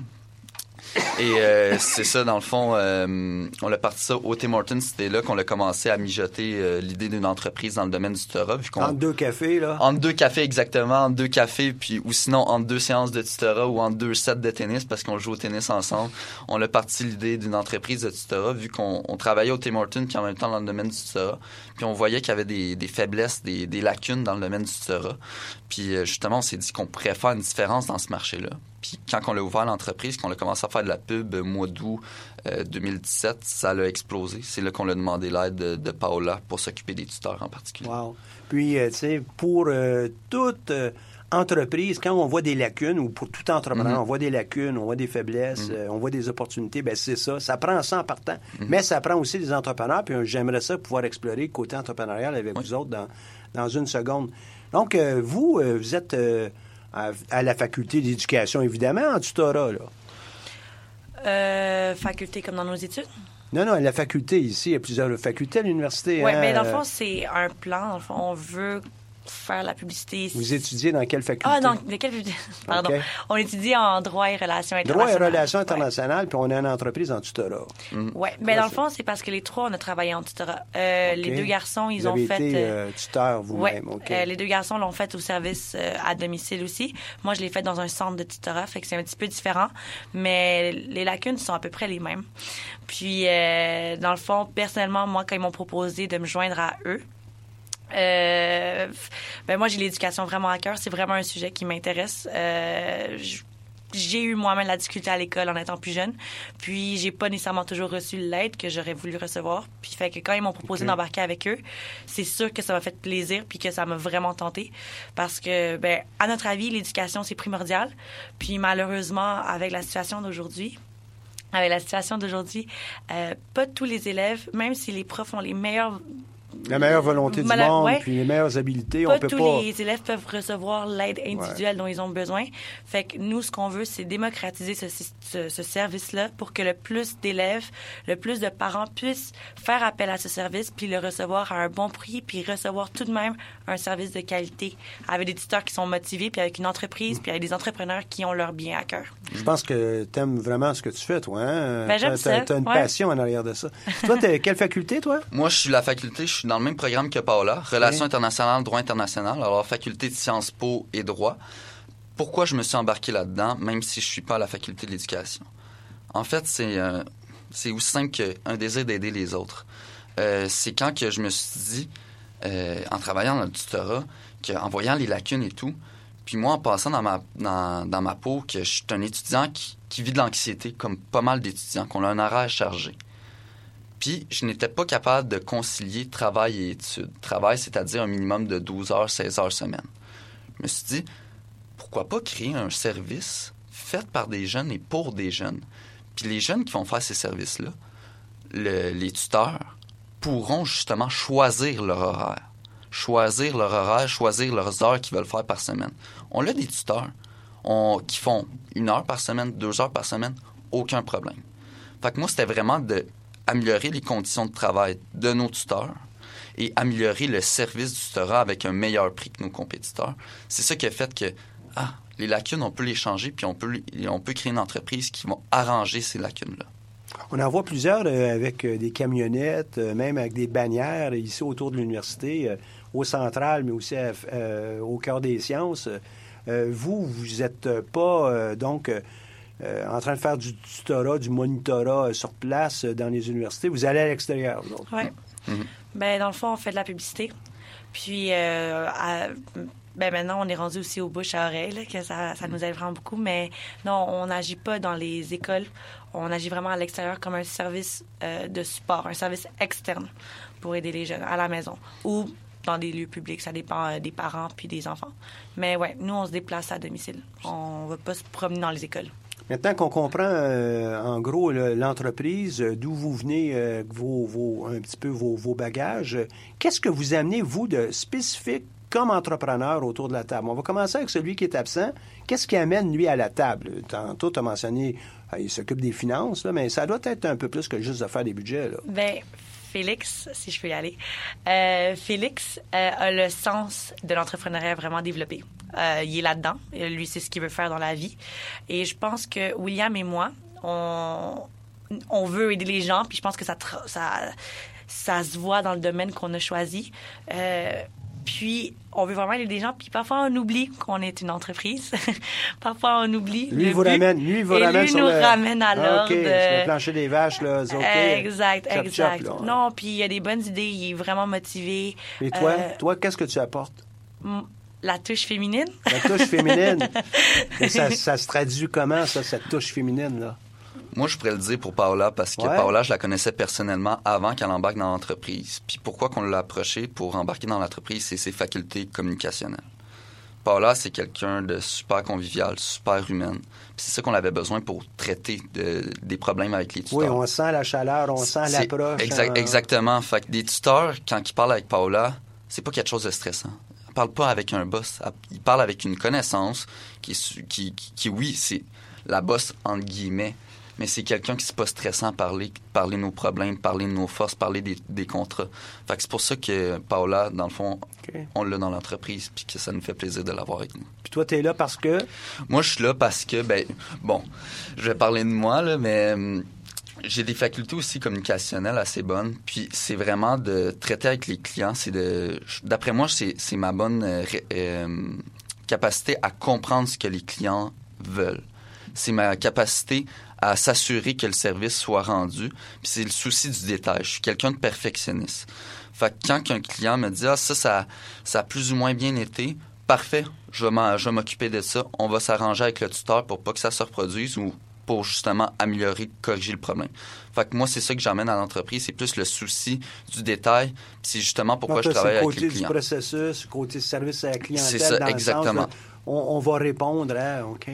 Et euh, c'est ça, dans le fond, euh, on a parti ça au Tim Hortons. C'était là qu'on a commencé à mijoter euh, l'idée d'une entreprise dans le domaine du tutorat. En deux cafés, là? En deux cafés, exactement. En deux cafés, puis ou sinon en deux séances de tutorat ou en deux sets de tennis parce qu'on joue au tennis ensemble. On a parti l'idée d'une entreprise de tutorat vu qu'on travaillait au Tim Hortons puis en même temps dans le domaine du tutorat. Puis on voyait qu'il y avait des, des faiblesses, des, des, lacunes dans le domaine du tutorat. Puis justement, on s'est dit qu'on pourrait faire une différence dans ce marché-là. Puis quand on a ouvert l'entreprise, qu'on a commencé à faire de la pub euh, mois d'août 2017, euh, ça a explosé. C'est là qu'on a demandé l'aide de, Paola pour s'occuper des tuteurs en particulier. Wow. Puis, euh, tu sais, pour toute entreprise, quand on voit des lacunes, ou pour tout entrepreneur, mm-hmm. on voit des lacunes, on voit des faiblesses, mm-hmm. on voit des opportunités, ben c'est ça. Ça prend ça en partant. Mm-hmm. Mais ça prend aussi des entrepreneurs, puis j'aimerais ça pouvoir explorer le côté entrepreneurial avec vous autres dans, dans une seconde. Donc, vous, vous êtes à, la faculté d'éducation, évidemment, en tutorat, là. Euh, faculté comme dans nos études? Non, non, la faculté ici, il y a plusieurs facultés à l'université. Oui, hein, mais dans le euh, fond, c'est un plan. Dans le fond, on veut faire la publicité. Vous étudiez dans quelle faculté? Ah, non, de quelle *laughs* Pardon. On étudie en droit et relations internationales. Droit et relations internationales, puis on a une entreprise en tutorat. Mm. Oui, mais dans le fond, c'est parce que les trois, on a travaillé en tutorat. Euh, les deux garçons, ils vous ont fait. Été, euh, tuteur vous-même, OK. Euh, les deux garçons l'ont fait au service à domicile aussi. Moi, je l'ai fait dans un centre de tutorat, fait que c'est un petit peu différent, mais les lacunes sont à peu près les mêmes. Puis, dans le fond, personnellement, moi, quand ils m'ont proposé de me joindre à eux, euh, ben moi, j'ai l'éducation vraiment à cœur. C'est vraiment un sujet qui m'intéresse. Euh, j'ai eu moi-même la difficulté à l'école en étant plus jeune. Puis j'ai pas nécessairement toujours reçu l'aide que j'aurais voulu recevoir. Puis fait que quand ils m'ont proposé d'embarquer avec eux, c'est sûr que ça m'a fait plaisir puis que ça m'a vraiment tenté parce que ben à notre avis, l'éducation c'est primordial. Puis malheureusement avec la situation d'aujourd'hui, avec la situation d'aujourd'hui, euh, pas tous les élèves, même si les profs ont les meilleurs la meilleure volonté du monde, puis les meilleures habiletés, pas on peut tous pas... les élèves peuvent recevoir l'aide individuelle dont ils ont besoin. Fait que nous, ce qu'on veut, c'est démocratiser ce, ce, service-là pour que le plus d'élèves, le plus de parents puissent faire appel à ce service, puis le recevoir à un bon prix, puis recevoir tout de même un service de qualité avec des tuteurs qui sont motivés, puis avec une entreprise, puis avec des entrepreneurs qui ont leur bien à cœur. Je pense que tu aimes vraiment ce que tu fais, toi. Hein? Ben, j'aime ça. Tu as une passion en arrière de ça. toi, tu *laughs* quelle faculté, toi? Moi, je suis la faculté, je suis dans le même programme que Paola, Relations internationales, droit international, alors faculté de Sciences Po et droit. Pourquoi je me suis embarqué là-dedans, même si je suis pas à la faculté de l'éducation? En fait, c'est euh, c'est aussi simple qu'un désir d'aider les autres. Euh, c'est quand que je me suis dit, euh, en travaillant dans le tutorat, qu'en voyant les lacunes et tout, puis moi, en passant dans ma, dans, dans ma peau, que je suis un étudiant qui, qui vit de l'anxiété, comme pas mal d'étudiants, qu'on a un horaire chargé. Puis, je n'étais pas capable de concilier travail et études. Travail, c'est-à-dire un minimum de 12 heures, 16 heures semaine. Je me suis dit, pourquoi pas créer un service fait par des jeunes et pour des jeunes? Puis les jeunes qui vont faire ces services-là, les tuteurs, pourront justement choisir leur horaire. Choisir leur horaire, choisir leurs heures qu'ils veulent faire par semaine. On a des tuteurs qui font une heure par semaine, deux heures par semaine, aucun problème. Fait que moi, c'était vraiment de améliorer les conditions de travail de nos tuteurs et améliorer le service du tutorat avec un meilleur prix que nos compétiteurs. C'est ça qui a fait que, ah, les lacunes, on peut les changer, puis on peut, on peut créer une entreprise qui va arranger ces lacunes-là. On en voit plusieurs euh, avec euh, des camionnettes, euh, même avec des bannières ici autour de l'université, au central, mais aussi au cœur des sciences. vous, vous n'êtes pas donc en train de faire du tutorat, du monitorat sur place dans les universités. Vous allez à l'extérieur. Oui. Mhm. Ben, dans le fond, on fait de la publicité. Puis, à, ben maintenant, on est rendu aussi aux bouches à oreille, que ça, ça, nous aide vraiment beaucoup. Mais non, on n'agit pas dans les écoles. On agit vraiment à l'extérieur comme un service euh, de support, un service externe pour aider les jeunes à la maison ou dans des lieux publics. Ça dépend euh, des parents puis des enfants. Mais ouais, nous, on se déplace à domicile. On ne va pas se promener dans les écoles. Maintenant qu'on comprend euh, en gros l'entreprise, d'où vous venez, vos, vos, un petit peu vos, vos bagages, qu'est-ce que vous amenez, vous, de spécifique comme entrepreneur autour de la table? On va commencer avec celui qui est absent. Qu'est-ce qui amène, lui, à la table? Tantôt, tu as mentionné, ah, il s'occupe des finances, mais ça doit être un peu plus que juste de faire des budgets. Là. Bien, Félix, si je peux y aller, euh, Félix euh, a le sens de l'entrepreneuriat vraiment développé. Euh, il est là-dedans. Lui, c'est ce qu'il veut faire dans la vie. Et je pense que William et moi, on, on veut aider les gens, puis je pense que ça, ça, ça se voit dans le domaine qu'on a choisi. Puis, on veut vraiment aider des gens. Puis, parfois, on oublie qu'on est une entreprise. *laughs* parfois, on oublie. Lui, le vous ramène. Lui, vous ramène lui nous ramène à ah, l'ordre. OK. le plancher des vaches, là. Exact, exact. non, puis il a des bonnes idées. Il est vraiment motivé. Et toi, euh, toi, qu'est-ce que tu apportes? La touche féminine. La touche féminine. *laughs* ça, ça se traduit comment, ça, cette touche féminine-là? Moi, je pourrais le dire pour Paola parce que Paola, je la connaissais personnellement avant qu'elle embarque dans l'entreprise. Puis pourquoi qu'on l'a approchée pour embarquer dans l'entreprise, c'est ses facultés communicationnelles. Paola, c'est quelqu'un de super convivial, super humaine. Puis c'est ça qu'on avait besoin pour traiter des problèmes avec les tuteurs. Oui, on sent la chaleur, on sent l'approche. Hein. Exactement. Fait que des tuteurs, quand ils parlent avec Paola, c'est pas quelque chose de stressant. Ils parlent pas avec un boss. Ils parlent avec une connaissance qui, qui, qui oui, c'est la boss entre guillemets, mais c'est quelqu'un qui c'est pas stressant à parler, parler de nos problèmes, parler de nos forces, parler des, contrats. Fait que c'est pour ça que Paola, dans le fond, on l'a dans l'entreprise, puis que ça nous fait plaisir de l'avoir avec nous. Puis toi, tu es là parce que? Moi, je suis là parce que, ben, bon, je vais parler de moi, là, mais hum, j'ai des facultés aussi communicationnelles assez bonnes. Puis c'est vraiment de traiter avec les clients. C'est de, d'après moi, c'est, ma bonne euh, euh, capacité à comprendre ce que les clients veulent. C'est ma capacité à s'assurer que le service soit rendu. Puis c'est le souci du détail. Je suis quelqu'un de perfectionniste. Fait que quand un client me dit ah ça, ça ça a plus ou moins bien été, parfait, je vais m'occuper de ça. On va s'arranger avec le tuteur pour pas que ça se reproduise ou pour justement améliorer, corriger le problème. Fait que moi, c'est ça que j'amène à l'entreprise, c'est plus le souci du détail. C'est justement pourquoi je travaille avec les clients. Côté du processus, côté service à la clientèle. C'est ça, exactement on, va répondre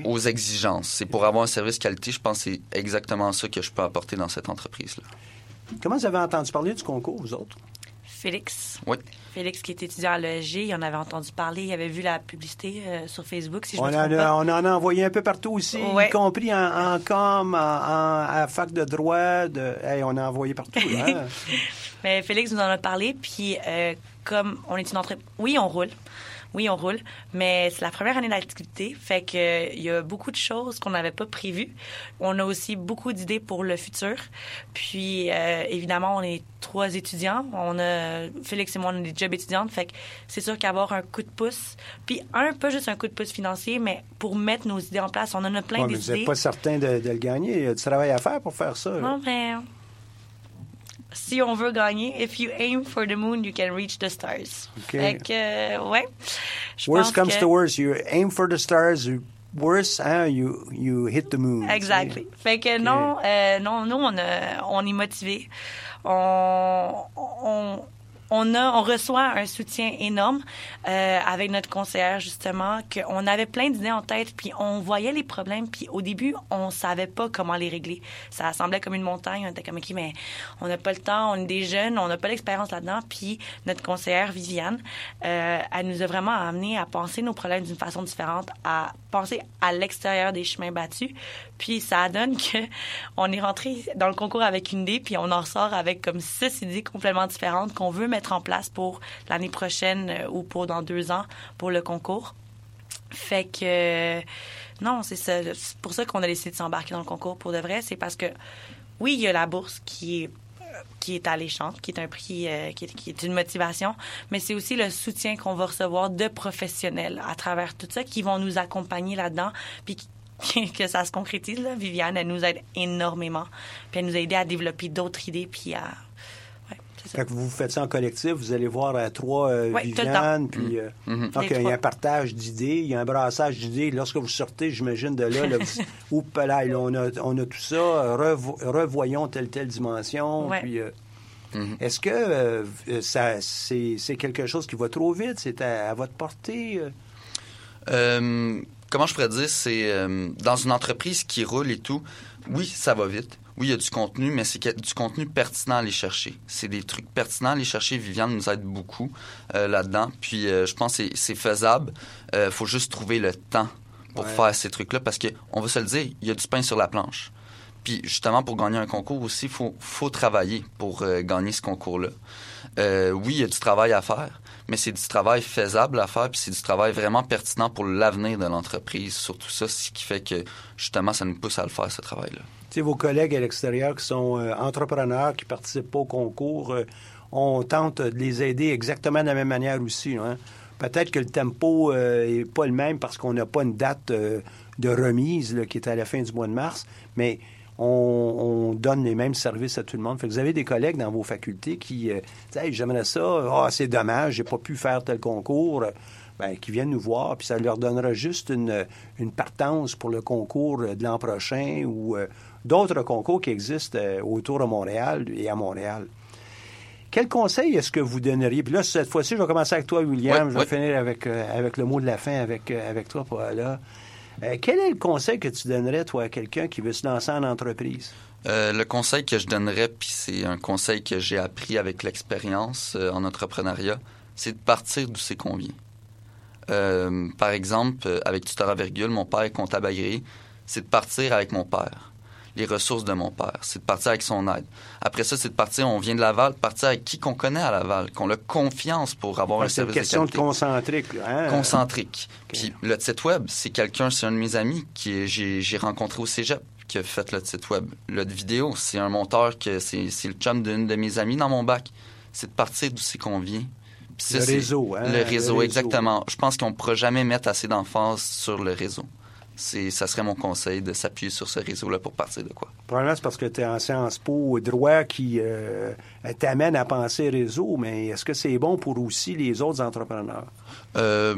aux exigences. C'est pour avoir un service qualité, je pense que c'est exactement ça que je peux apporter dans cette entreprise-là. Comment vous avez entendu parler du concours, vous autres? Félix. Oui. Félix, qui est étudiant à l'ESG, il en avait entendu parler, il avait vu la publicité euh, sur Facebook, si je on, me trompe on en a envoyé un peu partout aussi, y compris en, com, en, à fac de droit. De, on a envoyé partout. Hein? *laughs* Mais Félix nous en a parlé, puis euh, comme on est une entreprise... Oui, on roule oui, on roule, mais c'est la première année d'activité, fait que il y a beaucoup de choses qu'on n'avait pas prévues. On a aussi beaucoup d'idées pour le futur. Puis euh, évidemment, on est trois étudiants. On a Félix et moi, on a des jobs étudiantes, fait que c'est sûr qu'avoir un coup de pouce, puis un pas juste un coup de pouce financier, mais pour mettre nos idées en place, on en a plein d'idées. Vous n'êtes pas certain de, le gagner. Il y a du travail à faire pour faire ça. Non, mais si on veut gagner, if you aim for the moon, you can reach the stars. Okay. Fait que, euh, ouais. Worst comes to worst, you aim for the stars, worse, hein, you, you hit the moon. Exactly. Fait que non, euh, non, nous, on, on est motivés. On, on, on a, on reçoit un soutien énorme euh, avec notre conseillère justement, qu'on avait plein d'idées en tête, puis on voyait les problèmes, puis au début on savait pas comment les régler. Ça semblait comme une montagne, on était comme ok, mais on n'a pas le temps, on est des jeunes, on n'a pas l'expérience là-dedans, puis notre conseillère Viviane, euh, elle nous a vraiment amené à penser nos problèmes d'une façon différente, à penser à l'extérieur des chemins battus, puis ça donne que on est rentré dans le concours avec une idée, puis on en ressort avec comme six idées complètement différentes qu'on veut mettre en place pour l'année prochaine euh, ou pour dans deux ans pour le concours. Fait que non, c'est ça. Pour ça qu'on a décidé de s'embarquer dans le concours pour de vrai. C'est parce que oui, il y a la bourse qui est qui est alléchante, qui est un prix, euh, qui, est, une motivation, mais c'est aussi le soutien qu'on va recevoir de professionnels à travers tout ça qui vont nous accompagner là-dedans, puis *laughs* que ça se concrétise. Viviane, elle nous aide énormément, puis elle nous a aidé à développer d'autres idées, puis à quand vous faites ça en collectif, vous allez voir à trois euh, Viviane, puis euh, mm -hmm. donc, il y a un partage d'idées, il y a un brassage d'idées. Lorsque vous sortez, j'imagine, de là, là vous, *laughs* là, on, a, on a tout ça, revo revoyons telle, telle dimension, ouais. puis... Euh, mm -hmm. Est-ce que euh, ça c'est quelque chose qui va trop vite? C'est à, à, votre portée? comment je pourrais dire? C'est dans une entreprise qui roule et tout, oui, ça va vite oui, il y a du contenu, mais c'est du contenu pertinent à aller chercher. C'est des trucs pertinents à aller chercher. Viviane nous aide beaucoup euh, là-dedans. Puis euh, je pense que c'est faisable. Il euh, faut juste trouver le temps pour ouais. faire ces trucs-là parce qu'on va se le dire, il y a du pain sur la planche. Puis justement, pour gagner un concours aussi, il faut, faut travailler pour gagner ce concours-là. oui, il y a du travail à faire, mais c'est du travail faisable à faire, puis c'est du travail vraiment pertinent pour l'avenir de l'entreprise. Surtout ça, ce qui fait que justement, ça nous pousse à le faire, ce travail-là vos collègues à l'extérieur qui sont euh, entrepreneurs, qui participent pas au concours, euh, on tente de les aider exactement de la même manière aussi. Hein? Peut-être que le tempo euh, est pas le même parce qu'on n'a pas une date de remise qui est à la fin du mois de mars, mais on, on, donne les mêmes services à tout le monde. Fait que vous avez des collègues dans vos facultés qui disent hey, j'aimerais ça, ah, c'est dommage, j'ai pas pu faire tel concours. Ben, qui viennent nous voir, puis ça leur donnera juste une, une partance pour le concours de l'an prochain ou d'autres concours qui existent euh, autour de Montréal et à Montréal. Quel conseil est-ce que vous donneriez? Puis là, cette fois-ci, je vais commencer avec toi, William. Oui, je vais oui. finir avec, euh, avec le mot de la fin avec, euh, avec toi, Paula. Euh, quel est le conseil que tu donnerais, toi, à quelqu'un qui veut se lancer en entreprise? Euh, le conseil que je donnerais, puis c'est un conseil que j'ai appris avec l'expérience euh, en entrepreneuriat, c'est de partir d'où c'est qu'on vient. par exemple, avec Tutora Virgule, mon père est comptable agréé, c'est de partir avec mon père les ressources de mon père. C'est de partir avec son aide. Après ça, c'est de partir, on vient de Laval, de partir avec qui qu'on connaît à Laval, qu'on a confiance pour avoir ouais, un service C'est une question de, de concentrique. Hein? Concentrique. Okay. Puis le site web, c'est quelqu'un, c'est un de mes amis que j'ai rencontré au cégep qui a fait le site web. Le vidéo, c'est un monteur que c'est le chum d'une de mes amis dans mon bac. C'est de partir d'où c'est qu'on vient. Ça, le, réseau, hein? le, réseau, le réseau, exactement. Je pense qu'on ne pourra jamais mettre assez d'emphase sur le réseau ça serait mon conseil de s'appuyer sur ce réseau-là pour partir de quoi. Probablement, c'est parce que tu es en Sciences Po droit qui euh, t'amène à penser réseau, mais est-ce que c'est bon pour aussi les autres entrepreneurs? Euh,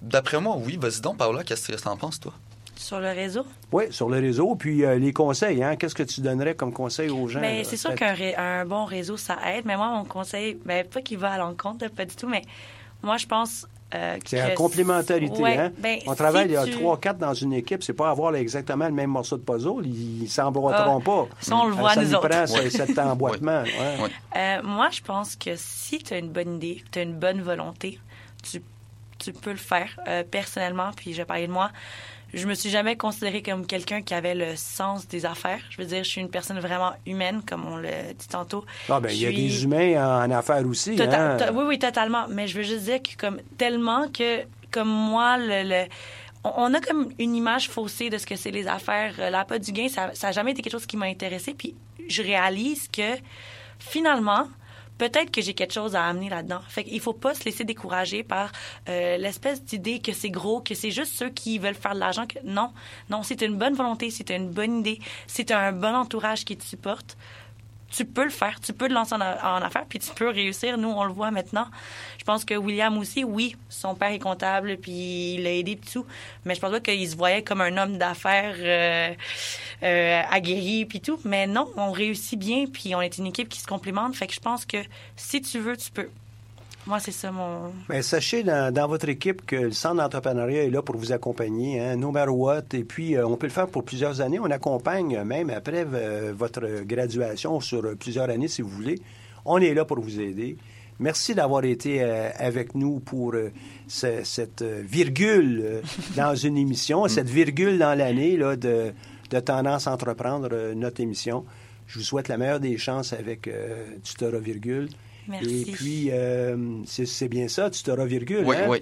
D'après moi, oui. Vas-y donc, Paola, qu'est-ce que tu en penses, toi? Sur le réseau? Oui, sur le réseau. Puis euh, les conseils, hein? qu'est-ce que tu donnerais comme conseil aux gens? Mais c'est sûr qu'un un bon réseau, ça aide. Mais moi, mon conseil, ben, pas qu'il va à l'encontre, pas du tout, mais moi, je pense euh, c'est la complémentarité. Ouais, hein? ben, On travaille, si il y a tu... trois, quatre dans une équipe, c'est pas avoir exactement le même morceau de puzzle. Ils s'emboîteront ah, pas. Ça, on le voit, ça nous autres. prend ouais. cet emboîtement. Ouais. Euh, moi, je pense que si tu as une bonne idée, tu as une bonne volonté, tu, tu peux le faire. Euh, personnellement, puis je vais parler de moi, je me suis jamais considérée comme quelqu'un qui avait le sens des affaires. Je veux dire, je suis une personne vraiment humaine, comme on l'a dit tantôt. Ah, ben, il y a des humains en, en affaires aussi. Tota hein? Oui, oui, totalement. Mais je veux juste dire que, comme, tellement que, comme moi, le, le on a comme une image faussée de ce que c'est les affaires. L'appât du gain, ça n'a jamais été quelque chose qui m'a intéressé. Puis je réalise que finalement, peut-être que j'ai quelque chose à amener là-dedans. Fait qu'il faut pas se laisser décourager par euh, l'espèce d'idée que c'est gros, que c'est juste ceux qui veulent faire de l'argent. Non, non, c'est une bonne volonté, c'est une bonne idée, c'est un bon entourage qui te supporte. Tu peux le faire, tu peux te lancer en, affaires, puis tu peux réussir. Nous, on le voit maintenant. Je pense que William aussi, oui, son père est comptable, puis il a aidé tout. Mais je pense pas qu'il se voyait comme un homme d'affaires euh, euh, aguerri, puis tout. Mais non, on réussit bien, puis on est une équipe qui se complémente. Fait que je pense que si tu veux, tu peux. Moi, c'est ça mon. Bien, sachez dans, dans, votre équipe que le Centre d'entrepreneuriat est là pour vous accompagner, hein, no matter what. Et puis, euh, on peut le faire pour plusieurs années. On accompagne même après euh, votre graduation sur plusieurs années, si vous voulez. On est là pour vous aider. Merci d'avoir été euh, avec nous pour euh, ce, cette virgule euh, *laughs* dans une émission, cette virgule dans l'année de, de Tendance à entreprendre notre émission. Je vous souhaite la meilleure des chances avec Tutora Virgule. Merci. Et puis, euh, c'est bien ça, tu t'auras virgule. Oui, hein? oui.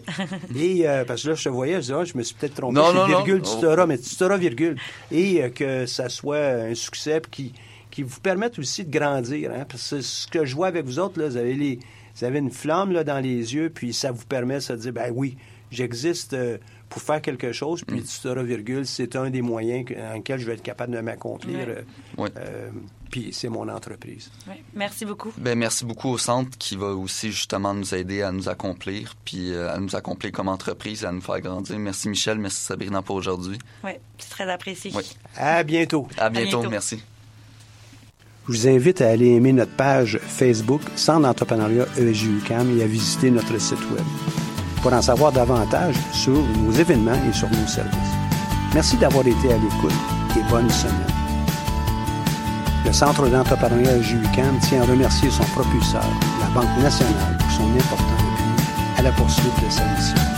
*laughs* Et euh, parce que là, je te voyais, je disais, ah, je me suis peut-être trompé. Non, non, non. virgule, tu Oh. t'auras, mais tu t'auras virgule. Et euh, que ça soit un succès qui, qui vous permette aussi de grandir. Hein? Parce que ce que je vois avec vous autres, là, vous avez, les, vous avez une flamme là, dans les yeux, puis ça vous permet ça, de dire, ben oui, j'existe euh, pour faire quelque chose, puis tu t'auras virgule, c'est un des moyens que- en lesquels je vais être capable de m'accomplir. Ouais. euh, Oui. Puis c'est mon entreprise. Merci beaucoup. Ben, merci beaucoup au centre qui va aussi justement nous aider à nous accomplir, puis euh, à nous accomplir comme entreprise, à nous faire grandir. Merci Michel, merci Sabrina pour aujourd'hui. Oui, c'est très apprécié. Oui. À bientôt. À bientôt, bientôt. merci. Je vous invite à aller aimer notre page Facebook Centre d'entrepreneuriat EJUCAM et à visiter notre site Web pour en savoir davantage sur nos événements et sur nos services. Merci d'avoir été à l'écoute et bonne semaine. Le Centre d'entrepreneuriat EJUCAM tient à remercier son propulseur, la Banque nationale, pour son important appui à la poursuite de sa mission.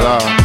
love.